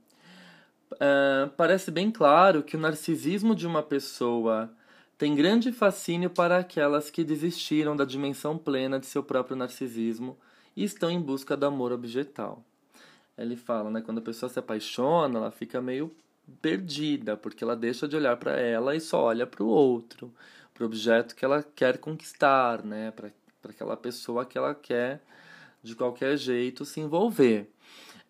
Uh, parece bem claro que o narcisismo de uma pessoa tem grande fascínio para aquelas que desistiram da dimensão plena de seu próprio narcisismo e estão em busca do amor objetal. Ele fala, né, quando a pessoa se apaixona, ela fica meio perdida, porque ela deixa de olhar para ela e só olha para o outro, para o objeto que ela quer conquistar, né, para aquela pessoa que ela quer de qualquer jeito se envolver.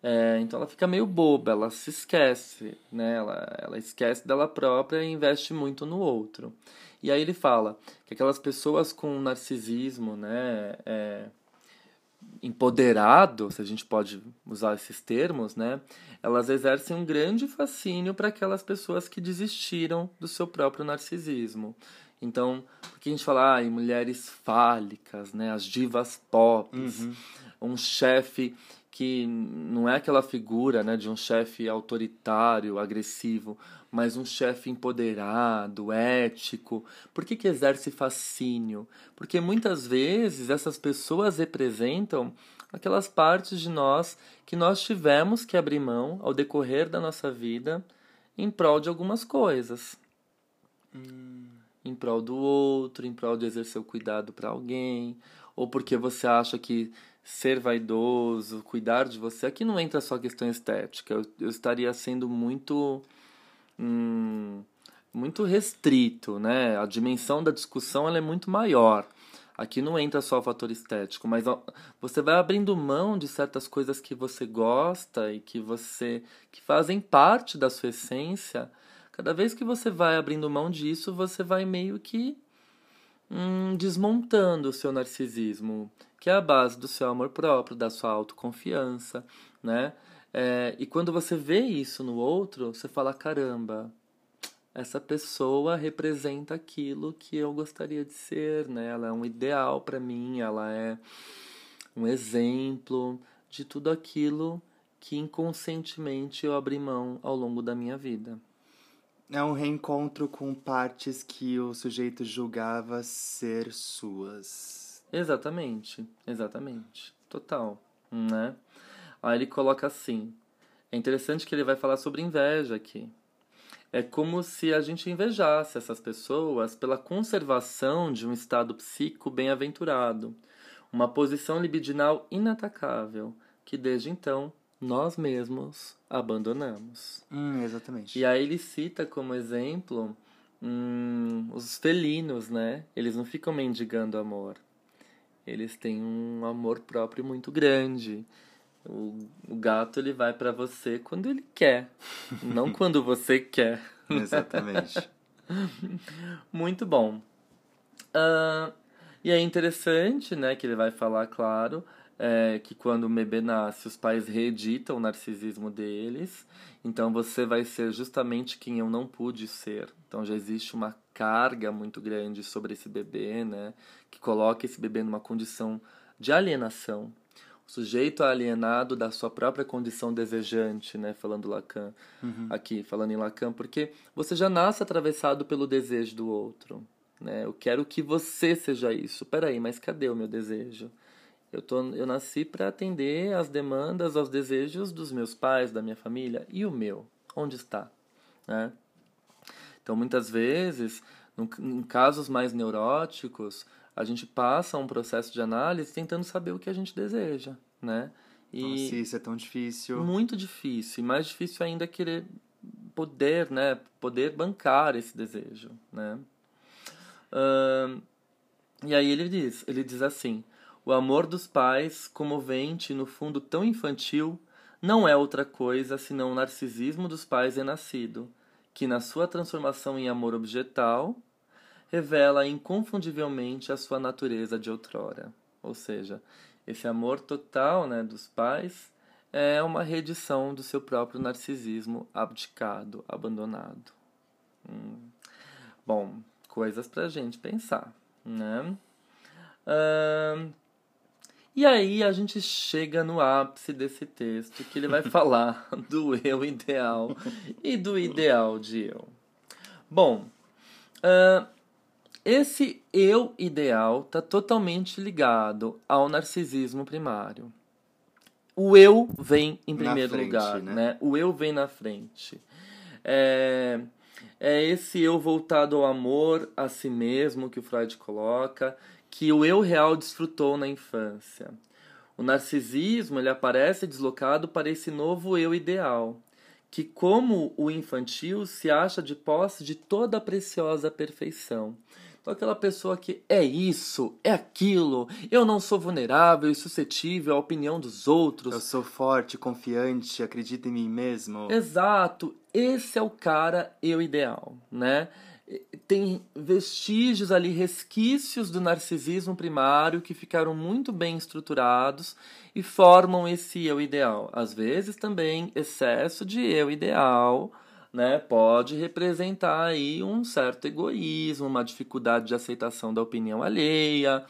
É, então ela fica meio boba, ela se esquece, né? Ela, ela esquece dela própria e investe muito no outro. E aí ele fala que aquelas pessoas com narcisismo, né, é, empoderado, se a gente pode usar esses termos, né, elas exercem um grande fascínio para aquelas pessoas que desistiram do seu próprio narcisismo. Então, porque a gente fala ah, em mulheres fálicas, né, as divas pop, uhum. um chefe que não é aquela figura né, de um chefe autoritário, agressivo, mas um chefe empoderado, ético. Por que, que exerce fascínio? Porque muitas vezes essas pessoas representam aquelas partes de nós que nós tivemos que abrir mão ao decorrer da nossa vida em prol de algumas coisas. Hum. Em prol do outro, em prol de exercer o cuidado para alguém, ou porque você acha que ser vaidoso, cuidar de você. Aqui não entra só a questão estética. Eu, eu estaria sendo muito. Hum, muito restrito, né? A dimensão da discussão ela é muito maior. Aqui não entra só o fator estético, mas você vai abrindo mão de certas coisas que você gosta e que você que fazem parte da sua essência. Cada vez que você vai abrindo mão disso, você vai meio que hum, desmontando o seu narcisismo, que é a base do seu amor próprio, da sua autoconfiança, né? É, e quando você vê isso no outro, você fala: caramba, essa pessoa representa aquilo que eu gostaria de ser, né? Ela é um ideal para mim, ela é um exemplo de tudo aquilo que inconscientemente eu abri mão ao longo da minha vida. É um reencontro com partes que o sujeito julgava ser suas. Exatamente, exatamente. Total, né? Aí ele coloca assim: é interessante que ele vai falar sobre inveja aqui. É como se a gente invejasse essas pessoas pela conservação de um estado psíquico bem-aventurado, uma posição libidinal inatacável, que desde então nós mesmos abandonamos. Hum, exatamente. E aí ele cita como exemplo hum, os felinos, né? Eles não ficam mendigando amor. Eles têm um amor próprio muito grande. O, o gato ele vai para você quando ele quer, não quando você quer. Exatamente. Muito bom. Uh, e é interessante, né, que ele vai falar, claro, é, que quando o bebê nasce, os pais reeditam o narcisismo deles. Então você vai ser justamente quem eu não pude ser. Então já existe uma carga muito grande sobre esse bebê, né, que coloca esse bebê numa condição de alienação sujeito alienado da sua própria condição desejante, né? Falando Lacan uhum. aqui, falando em Lacan, porque você já nasce atravessado pelo desejo do outro, né? Eu quero que você seja isso. Peraí, mas cadê o meu desejo? Eu, tô, eu nasci para atender às demandas, aos desejos dos meus pais, da minha família. E o meu? Onde está? Né? Então, muitas vezes, em casos mais neuróticos, a gente passa um processo de análise tentando saber o que a gente deseja, né? E Nossa, isso é tão difícil. Muito difícil. E mais difícil ainda é querer poder, né? Poder bancar esse desejo, né? Uh, e aí ele diz, ele diz assim, o amor dos pais, comovente no fundo tão infantil, não é outra coisa senão o narcisismo dos pais renascido, que na sua transformação em amor objetal revela inconfundivelmente a sua natureza de outrora. Ou seja, esse amor total né, dos pais é uma reedição do seu próprio narcisismo abdicado, abandonado. Hum. Bom, coisas para gente pensar, né? E aí a gente chega no ápice desse texto que ele vai falar do eu ideal e do ideal de eu. Bom, uh, esse eu ideal está totalmente ligado ao narcisismo primário. O eu vem em primeiro frente, lugar, né? né? O eu vem na frente. É, é esse eu voltado ao amor a si mesmo que o Freud coloca, que o eu real desfrutou na infância. O narcisismo ele aparece deslocado para esse novo eu ideal, que, como o infantil, se acha de posse de toda a preciosa perfeição Sou aquela pessoa que é isso, é aquilo, eu não sou vulnerável e suscetível à opinião dos outros. Eu sou forte, confiante, acredito em mim mesmo. Exato, esse é o cara eu ideal, né? Tem vestígios ali, resquícios do narcisismo primário que ficaram muito bem estruturados e formam esse eu ideal. Às vezes também excesso de eu ideal né, pode representar aí um certo egoísmo, uma dificuldade de aceitação da opinião alheia,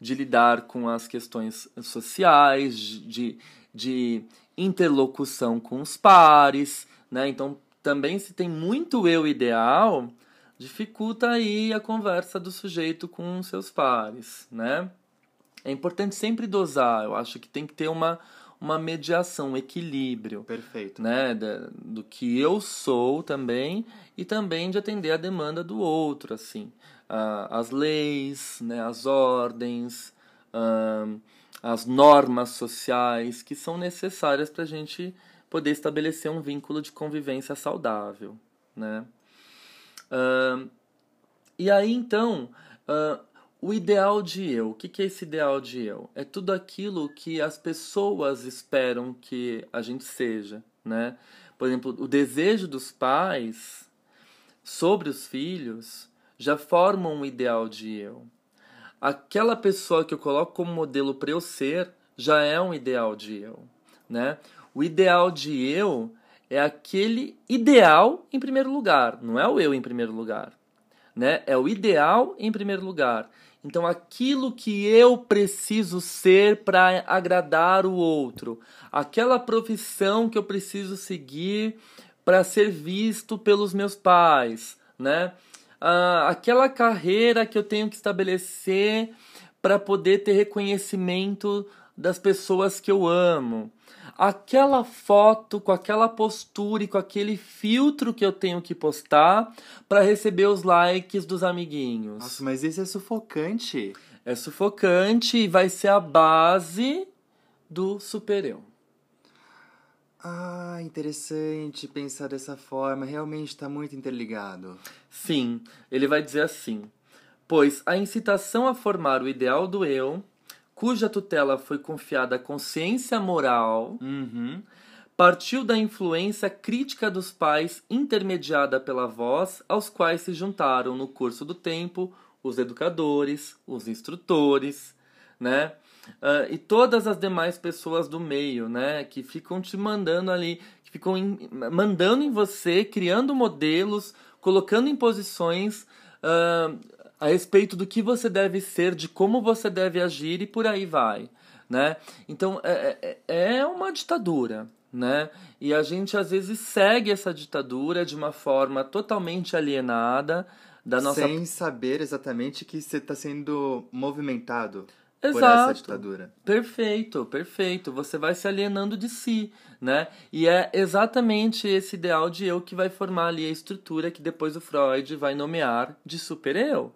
de lidar com as questões sociais, de, de interlocução com os pares, né? Então, também se tem muito eu ideal, dificulta aí a conversa do sujeito com seus pares, né? É importante sempre dosar, eu acho que tem que ter uma uma mediação, um equilíbrio. Perfeito. Né, do que eu sou também e também de atender a demanda do outro, assim. as leis, né, as ordens, as normas sociais que são necessárias para a gente poder estabelecer um vínculo de convivência saudável, né? E aí, então, o ideal de eu, o que, que é esse ideal de eu? É tudo aquilo que as pessoas esperam que a gente seja, né? Por exemplo, o desejo dos pais sobre os filhos já forma um ideal de eu. Aquela pessoa que eu coloco como modelo para eu ser já é um ideal de eu, né? O ideal de eu é aquele ideal em primeiro lugar, não é o eu em primeiro lugar, né? É o ideal em primeiro lugar. Então, aquilo que eu preciso ser para agradar o outro, aquela profissão que eu preciso seguir para ser visto pelos meus pais, né? Ah, aquela carreira que eu tenho que estabelecer para poder ter reconhecimento das pessoas que eu amo. Aquela foto com aquela postura e com aquele filtro que eu tenho que postar para receber os likes dos amiguinhos. Nossa, mas isso é sufocante. É sufocante e vai ser a base do super eu. Ah, interessante pensar dessa forma. Realmente está muito interligado. Sim, ele vai dizer assim: pois a incitação a formar o ideal do eu, cuja tutela foi confiada à consciência moral, uhum. partiu da influência crítica dos pais intermediada pela voz, aos quais se juntaram no curso do tempo os educadores, os instrutores, né? Uh, e todas as demais pessoas do meio, né, que ficam te mandando ali, que ficam in, mandando em você, criando modelos, colocando em posições uh, a respeito do que você deve ser, de como você deve agir e por aí vai, né? Então é, é, é uma ditadura, né? E a gente às vezes segue essa ditadura de uma forma totalmente alienada da nossa sem saber exatamente que você está sendo movimentado Exato. por essa ditadura. Perfeito, perfeito. Você vai se alienando de si, né? E é exatamente esse ideal de eu que vai formar ali a estrutura que depois o Freud vai nomear de super-eu.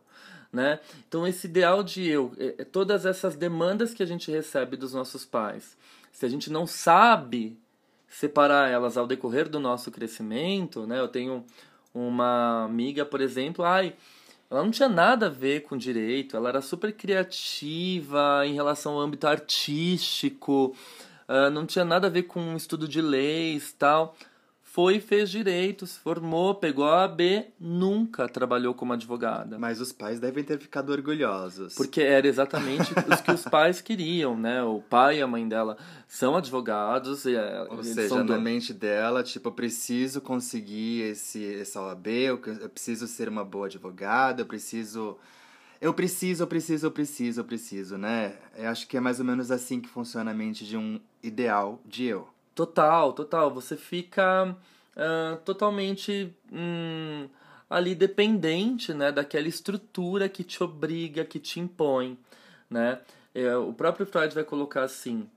Né? Então, esse ideal de eu, é, é todas essas demandas que a gente recebe dos nossos pais, se a gente não sabe separar elas ao decorrer do nosso crescimento, né? Eu tenho uma amiga, por exemplo, ai, ela não tinha nada a ver com direito, ela era super criativa em relação ao âmbito artístico, uh, não tinha nada a ver com estudo de leis tal foi e fez direito, se formou, pegou a AB, nunca trabalhou como advogada. Mas os pais devem ter ficado orgulhosos. Porque era exatamente os que os pais queriam, né? O pai e a mãe dela são advogados. E, é, Ou seja, na do... mente dela, tipo, eu preciso conseguir esse, essa OAB, eu, eu preciso ser uma boa advogada, eu preciso... Eu preciso, eu preciso, eu preciso, eu preciso, né? Eu acho que é mais ou menos assim que funciona a mente de um ideal de eu. Total, total. Você fica uh, totalmente hum, ali dependente né, daquela estrutura que te obriga, que te impõe. Né? É, o próprio Freud vai colocar assim: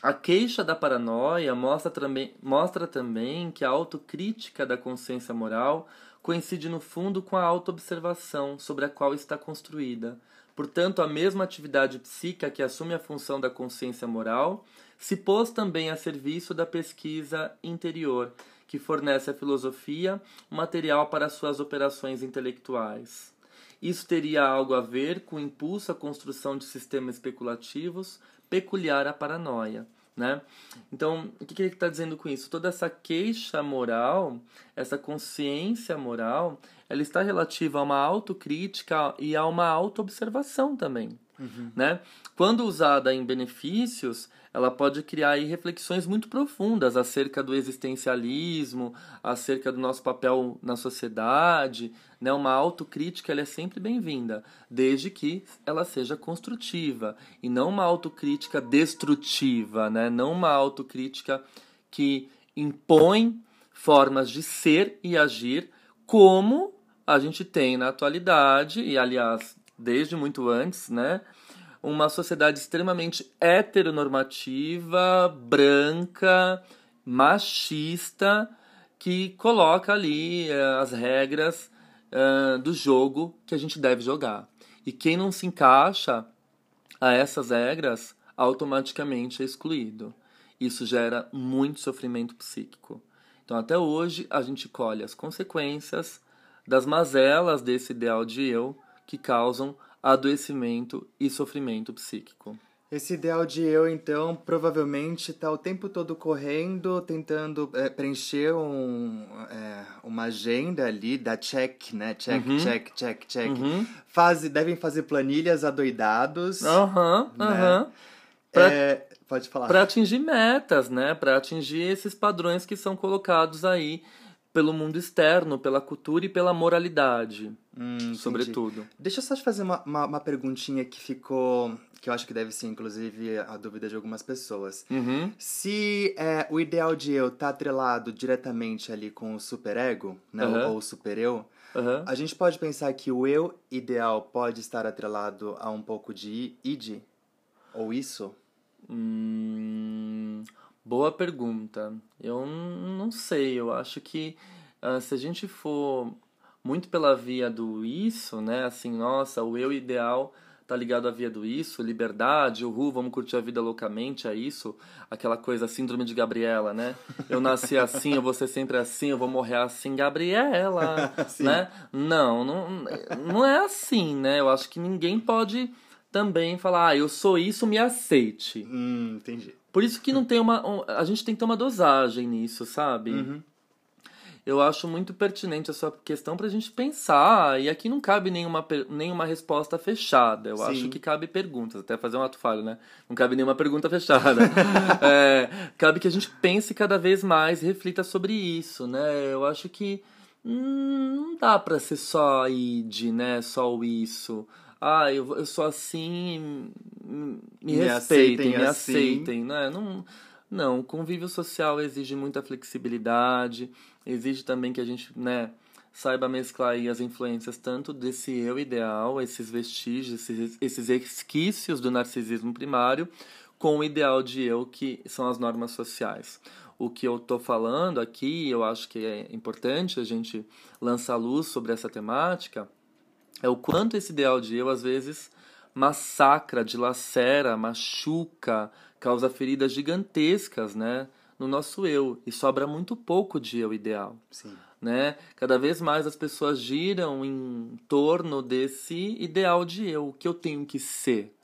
a queixa da paranoia mostra também, mostra também que a autocrítica da consciência moral coincide no fundo com a autoobservação sobre a qual está construída. Portanto, a mesma atividade psíquica que assume a função da consciência moral se pôs também a serviço da pesquisa interior, que fornece à filosofia material para suas operações intelectuais. Isso teria algo a ver com o impulso à construção de sistemas especulativos peculiar à paranoia. Né? Então, o que ele está dizendo com isso? Toda essa queixa moral, essa consciência moral, ela está relativa a uma autocrítica e a uma autoobservação também. Uhum. Né? Quando usada em benefícios, ela pode criar reflexões muito profundas acerca do existencialismo, acerca do nosso papel na sociedade. Né? Uma autocrítica ela é sempre bem-vinda, desde que ela seja construtiva e não uma autocrítica destrutiva, né? não uma autocrítica que impõe formas de ser e agir como a gente tem na atualidade, e aliás, desde muito antes, né? uma sociedade extremamente heteronormativa, branca, machista, que coloca ali uh, as regras uh, do jogo que a gente deve jogar. E quem não se encaixa a essas regras automaticamente é excluído. Isso gera muito sofrimento psíquico. Então, até hoje, a gente colhe as consequências das mazelas desse ideal de eu que causam adoecimento e sofrimento psíquico. Esse ideal de eu, então, provavelmente está o tempo todo correndo, tentando é, preencher um, é, uma agenda ali, da check, né? Check, uhum. check, check, check. Uhum. Faz, devem fazer planilhas adoidados. Aham, uhum. Né? pode falar. Para atingir metas, né? Para atingir esses padrões que são colocados aí pelo mundo externo, pela cultura e pela moralidade, hum, sobretudo. Deixa eu só te fazer uma, uma, uma, perguntinha que ficou, que eu acho que deve ser, inclusive, a dúvida de algumas pessoas. Uhum. Se é, o ideal de eu tá atrelado diretamente ali com o superego, né, uhum. ou o supereu, uhum. a gente pode pensar que o eu ideal pode estar atrelado a um pouco de id? Ou isso? Hum... Boa pergunta. Eu não sei, eu acho que uh, se a gente for muito pela via do isso, né? Assim, nossa, o eu ideal tá ligado à via do isso, liberdade, uhul, vamos curtir a vida loucamente, é isso, aquela coisa, síndrome de Gabriela, né? Eu nasci assim, eu vou ser sempre assim, eu vou morrer assim, Gabriela, né? Não, não, não é assim, né? Eu acho que ninguém pode também falar, ah, eu sou isso, me aceite. Hum, entendi. Por isso que não tem uma. A gente tem que ter uma dosagem nisso, sabe? Uhum. Eu acho muito pertinente a sua questão pra gente pensar. E aqui não cabe nenhuma, nenhuma resposta fechada. Eu Sim. acho que cabe perguntas, até fazer um ato falho, né? Não cabe nenhuma pergunta fechada. é, cabe que a gente pense cada vez mais reflita sobre isso, né? Eu acho que hum, não dá pra ser só id, né? Só o isso ah, eu, eu sou assim, me, me respeitem, aceitem, me assim. aceitem, né? Não, não, convívio social exige muita flexibilidade, exige também que a gente, né, saiba mesclar aí as influências tanto desse eu ideal, esses vestígios, esses, esses resquícios do narcisismo primário, com o ideal de eu que são as normas sociais. O que eu estou falando aqui, eu acho que é importante a gente lançar luz sobre essa temática, é o quanto esse ideal de eu, às vezes, massacra, dilacera, machuca, causa feridas gigantescas, né? No nosso eu. E sobra muito pouco de eu ideal. Sim. Né? Cada vez mais as pessoas giram em torno desse ideal de eu, o que eu tenho que ser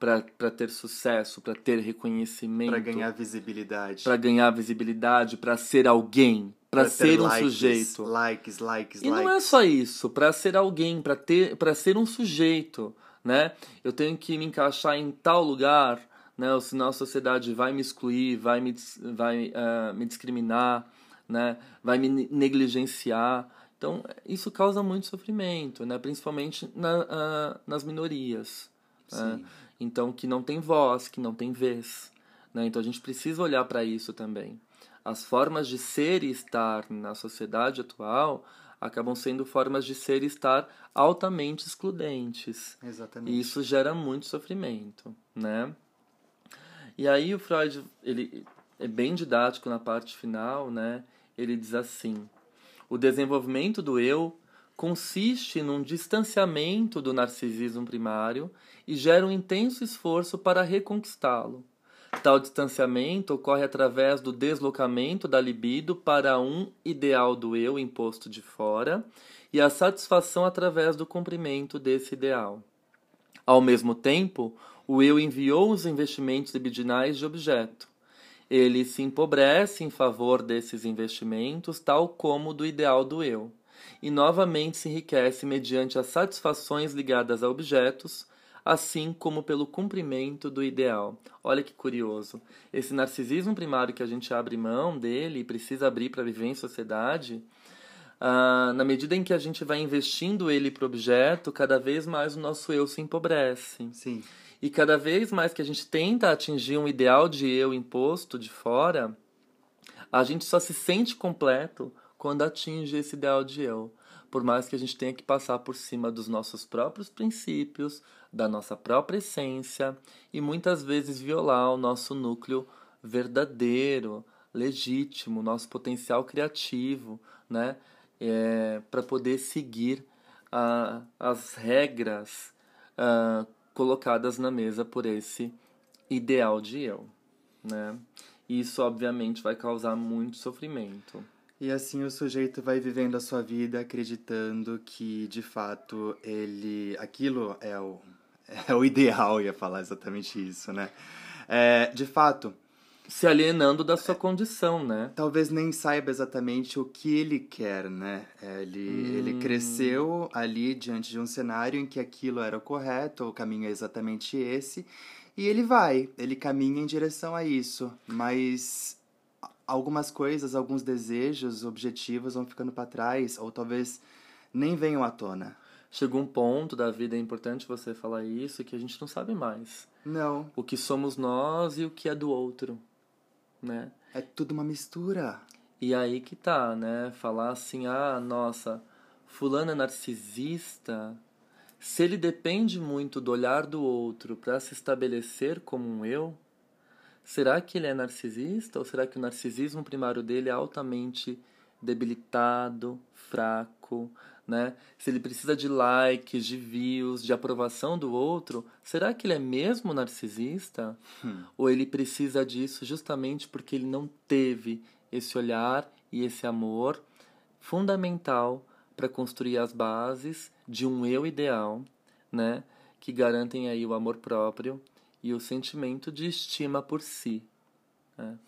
para ter sucesso, para ter reconhecimento, para ganhar visibilidade, para ganhar visibilidade, para ser alguém, para ser um likes, sujeito. Likes, likes, e likes. não é só isso, para ser alguém, para ter, para ser um sujeito, né? Eu tenho que me encaixar em tal lugar, né? Ou senão a sociedade vai me excluir, vai me, vai uh, me discriminar, né? Vai me negligenciar. Então isso causa muito sofrimento, né? Principalmente na, uh, nas minorias. Né? Então que não tem voz, que não tem vez. Né? Então a gente precisa olhar para isso também as formas de ser e estar na sociedade atual acabam sendo formas de ser e estar altamente excludentes. Exatamente. E isso gera muito sofrimento, né? E aí o Freud, ele é bem didático na parte final, né? Ele diz assim: o desenvolvimento do eu consiste num distanciamento do narcisismo primário e gera um intenso esforço para reconquistá-lo. Tal distanciamento ocorre através do deslocamento da libido para um ideal do eu imposto de fora e a satisfação através do cumprimento desse ideal. Ao mesmo tempo, o eu enviou os investimentos libidinais de objeto. Ele se empobrece em favor desses investimentos, tal como do ideal do eu, e novamente se enriquece mediante as satisfações ligadas a objetos, assim como pelo cumprimento do ideal. Olha que curioso. Esse narcisismo primário que a gente abre mão dele e precisa abrir para viver em sociedade, ah, na medida em que a gente vai investindo ele para o objeto, cada vez mais o nosso eu se empobrece. Sim. E cada vez mais que a gente tenta atingir um ideal de eu imposto de fora, a gente só se sente completo quando atinge esse ideal de eu por mais que a gente tenha que passar por cima dos nossos próprios princípios, da nossa própria essência e muitas vezes violar o nosso núcleo verdadeiro, legítimo, nosso potencial criativo, né? É, para poder seguir as regras uh, colocadas na mesa por esse ideal de eu, né? Isso obviamente vai causar muito sofrimento. E assim o sujeito vai vivendo a sua vida acreditando que, de fato, ele. aquilo é o, é o ideal, ia falar exatamente isso, né? É, de fato. Se alienando da sua condição, né? Talvez nem saiba exatamente o que ele quer, né? É, ele, hum. ele cresceu ali diante de um cenário em que aquilo era o correto, o caminho é exatamente esse, e ele vai, ele caminha em direção a isso, mas algumas coisas, alguns desejos, objetivos vão ficando para trás, ou talvez nem venham à tona chegou um ponto da vida, é importante você falar isso, que a gente não sabe mais. Não. O que somos nós e o que é do outro, né? É tudo uma mistura. E aí que tá, né? Falar assim, ah, nossa, fulano é narcisista. Se ele depende muito do olhar do outro para se estabelecer como um eu, será que ele é narcisista ou será que o narcisismo primário dele é altamente debilitado, fraco, né? Se ele precisa de likes, de views, de aprovação do outro, será que ele é mesmo narcisista? Hum. Ou ele precisa disso justamente porque ele não teve esse olhar e esse amor fundamental para construir as bases de um eu ideal, né? Que garantem aí o amor próprio e o sentimento de estima por si. Né?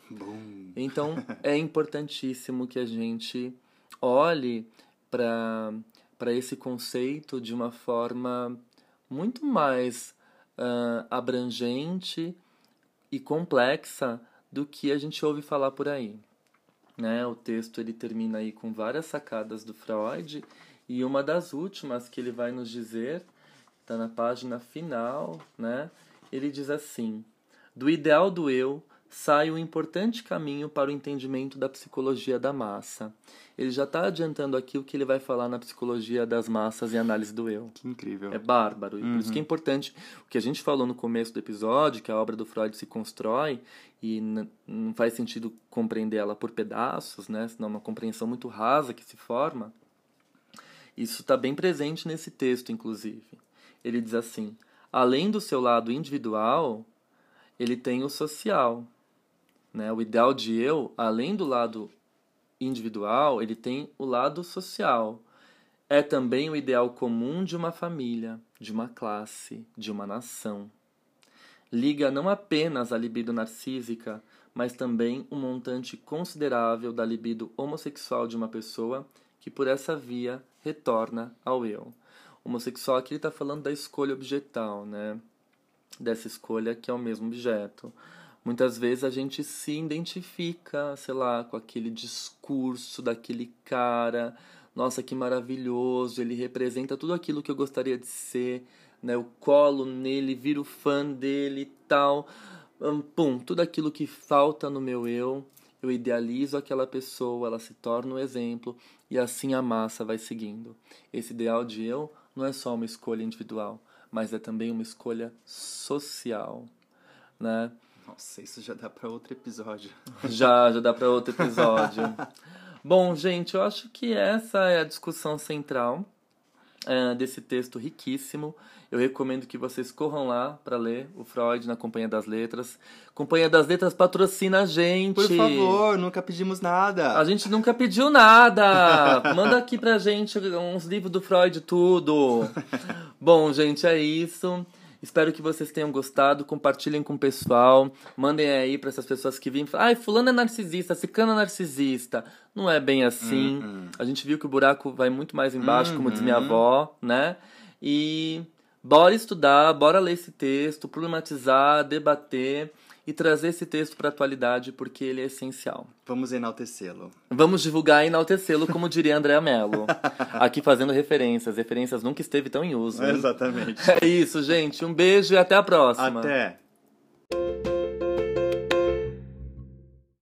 Então é importantíssimo que a gente olhe para esse conceito de uma forma muito mais uh, abrangente e complexa do que a gente ouve falar por aí. Né? O texto ele termina aí com várias sacadas do Freud e uma das últimas que ele vai nos dizer está na página final, né? Ele diz assim: do ideal do eu sai um importante caminho para o entendimento da psicologia da massa ele já está adiantando aqui o que ele vai falar na psicologia das massas e análise do eu. Que incrível. É bárbaro. E uhum. por isso que é uhum. importante o que a gente falou no começo do episódio, que a obra do Freud se constrói e não faz sentido compreender ela por pedaços, né? Senão é uma compreensão muito rasa que se forma. Isso está bem presente nesse texto, inclusive. Ele diz assim: além do seu lado individual, ele tem o social. Né? O ideal de eu, além do lado individual, ele tem o lado social. É também o ideal comum de uma família, de uma classe, de uma nação. Liga não apenas a libido narcísica, mas também um montante considerável da libido homossexual de uma pessoa que por essa via retorna ao eu. Homossexual aqui está falando da escolha objetal, né? Dessa escolha que é o mesmo objeto. Muitas vezes a gente se identifica, sei lá, com aquele discurso daquele cara. Nossa, que maravilhoso, ele representa tudo aquilo que eu gostaria de ser, né? Eu colo nele, viro fã dele e tal. Pum, tudo aquilo que falta no meu eu, eu idealizo aquela pessoa, ela se torna um exemplo e assim a massa vai seguindo. Esse ideal de eu não é só uma escolha individual, mas é também uma escolha social, né? Nossa, isso já dá para outro episódio. Já, já dá para outro episódio. Bom, gente, eu acho que essa é a discussão central é, desse texto riquíssimo. Eu recomendo que vocês corram lá para ler o Freud na Companhia das Letras. Companhia das Letras patrocina a gente. Por favor, nunca pedimos nada. A gente nunca pediu nada. Manda aqui pra gente uns livros do Freud, tudo. Bom, gente, é isso. Espero que vocês tenham gostado. Compartilhem com o pessoal. Mandem aí para essas pessoas que vêm ai, fulano é narcisista, cicano é narcisista. Não é bem assim. Uhum. A gente viu que o buraco vai muito mais embaixo, como diz minha uhum. avó, né? E bora estudar, bora ler esse texto, problematizar, debater e trazer esse texto para a atualidade porque ele é essencial. Vamos enaltecê-lo. Vamos divulgar e enaltecê-lo, como diria Andréa Mello. Aqui fazendo referências. Referências nunca esteve tão em uso. Hein? Exatamente. É isso, gente. Um beijo e até a próxima. Até.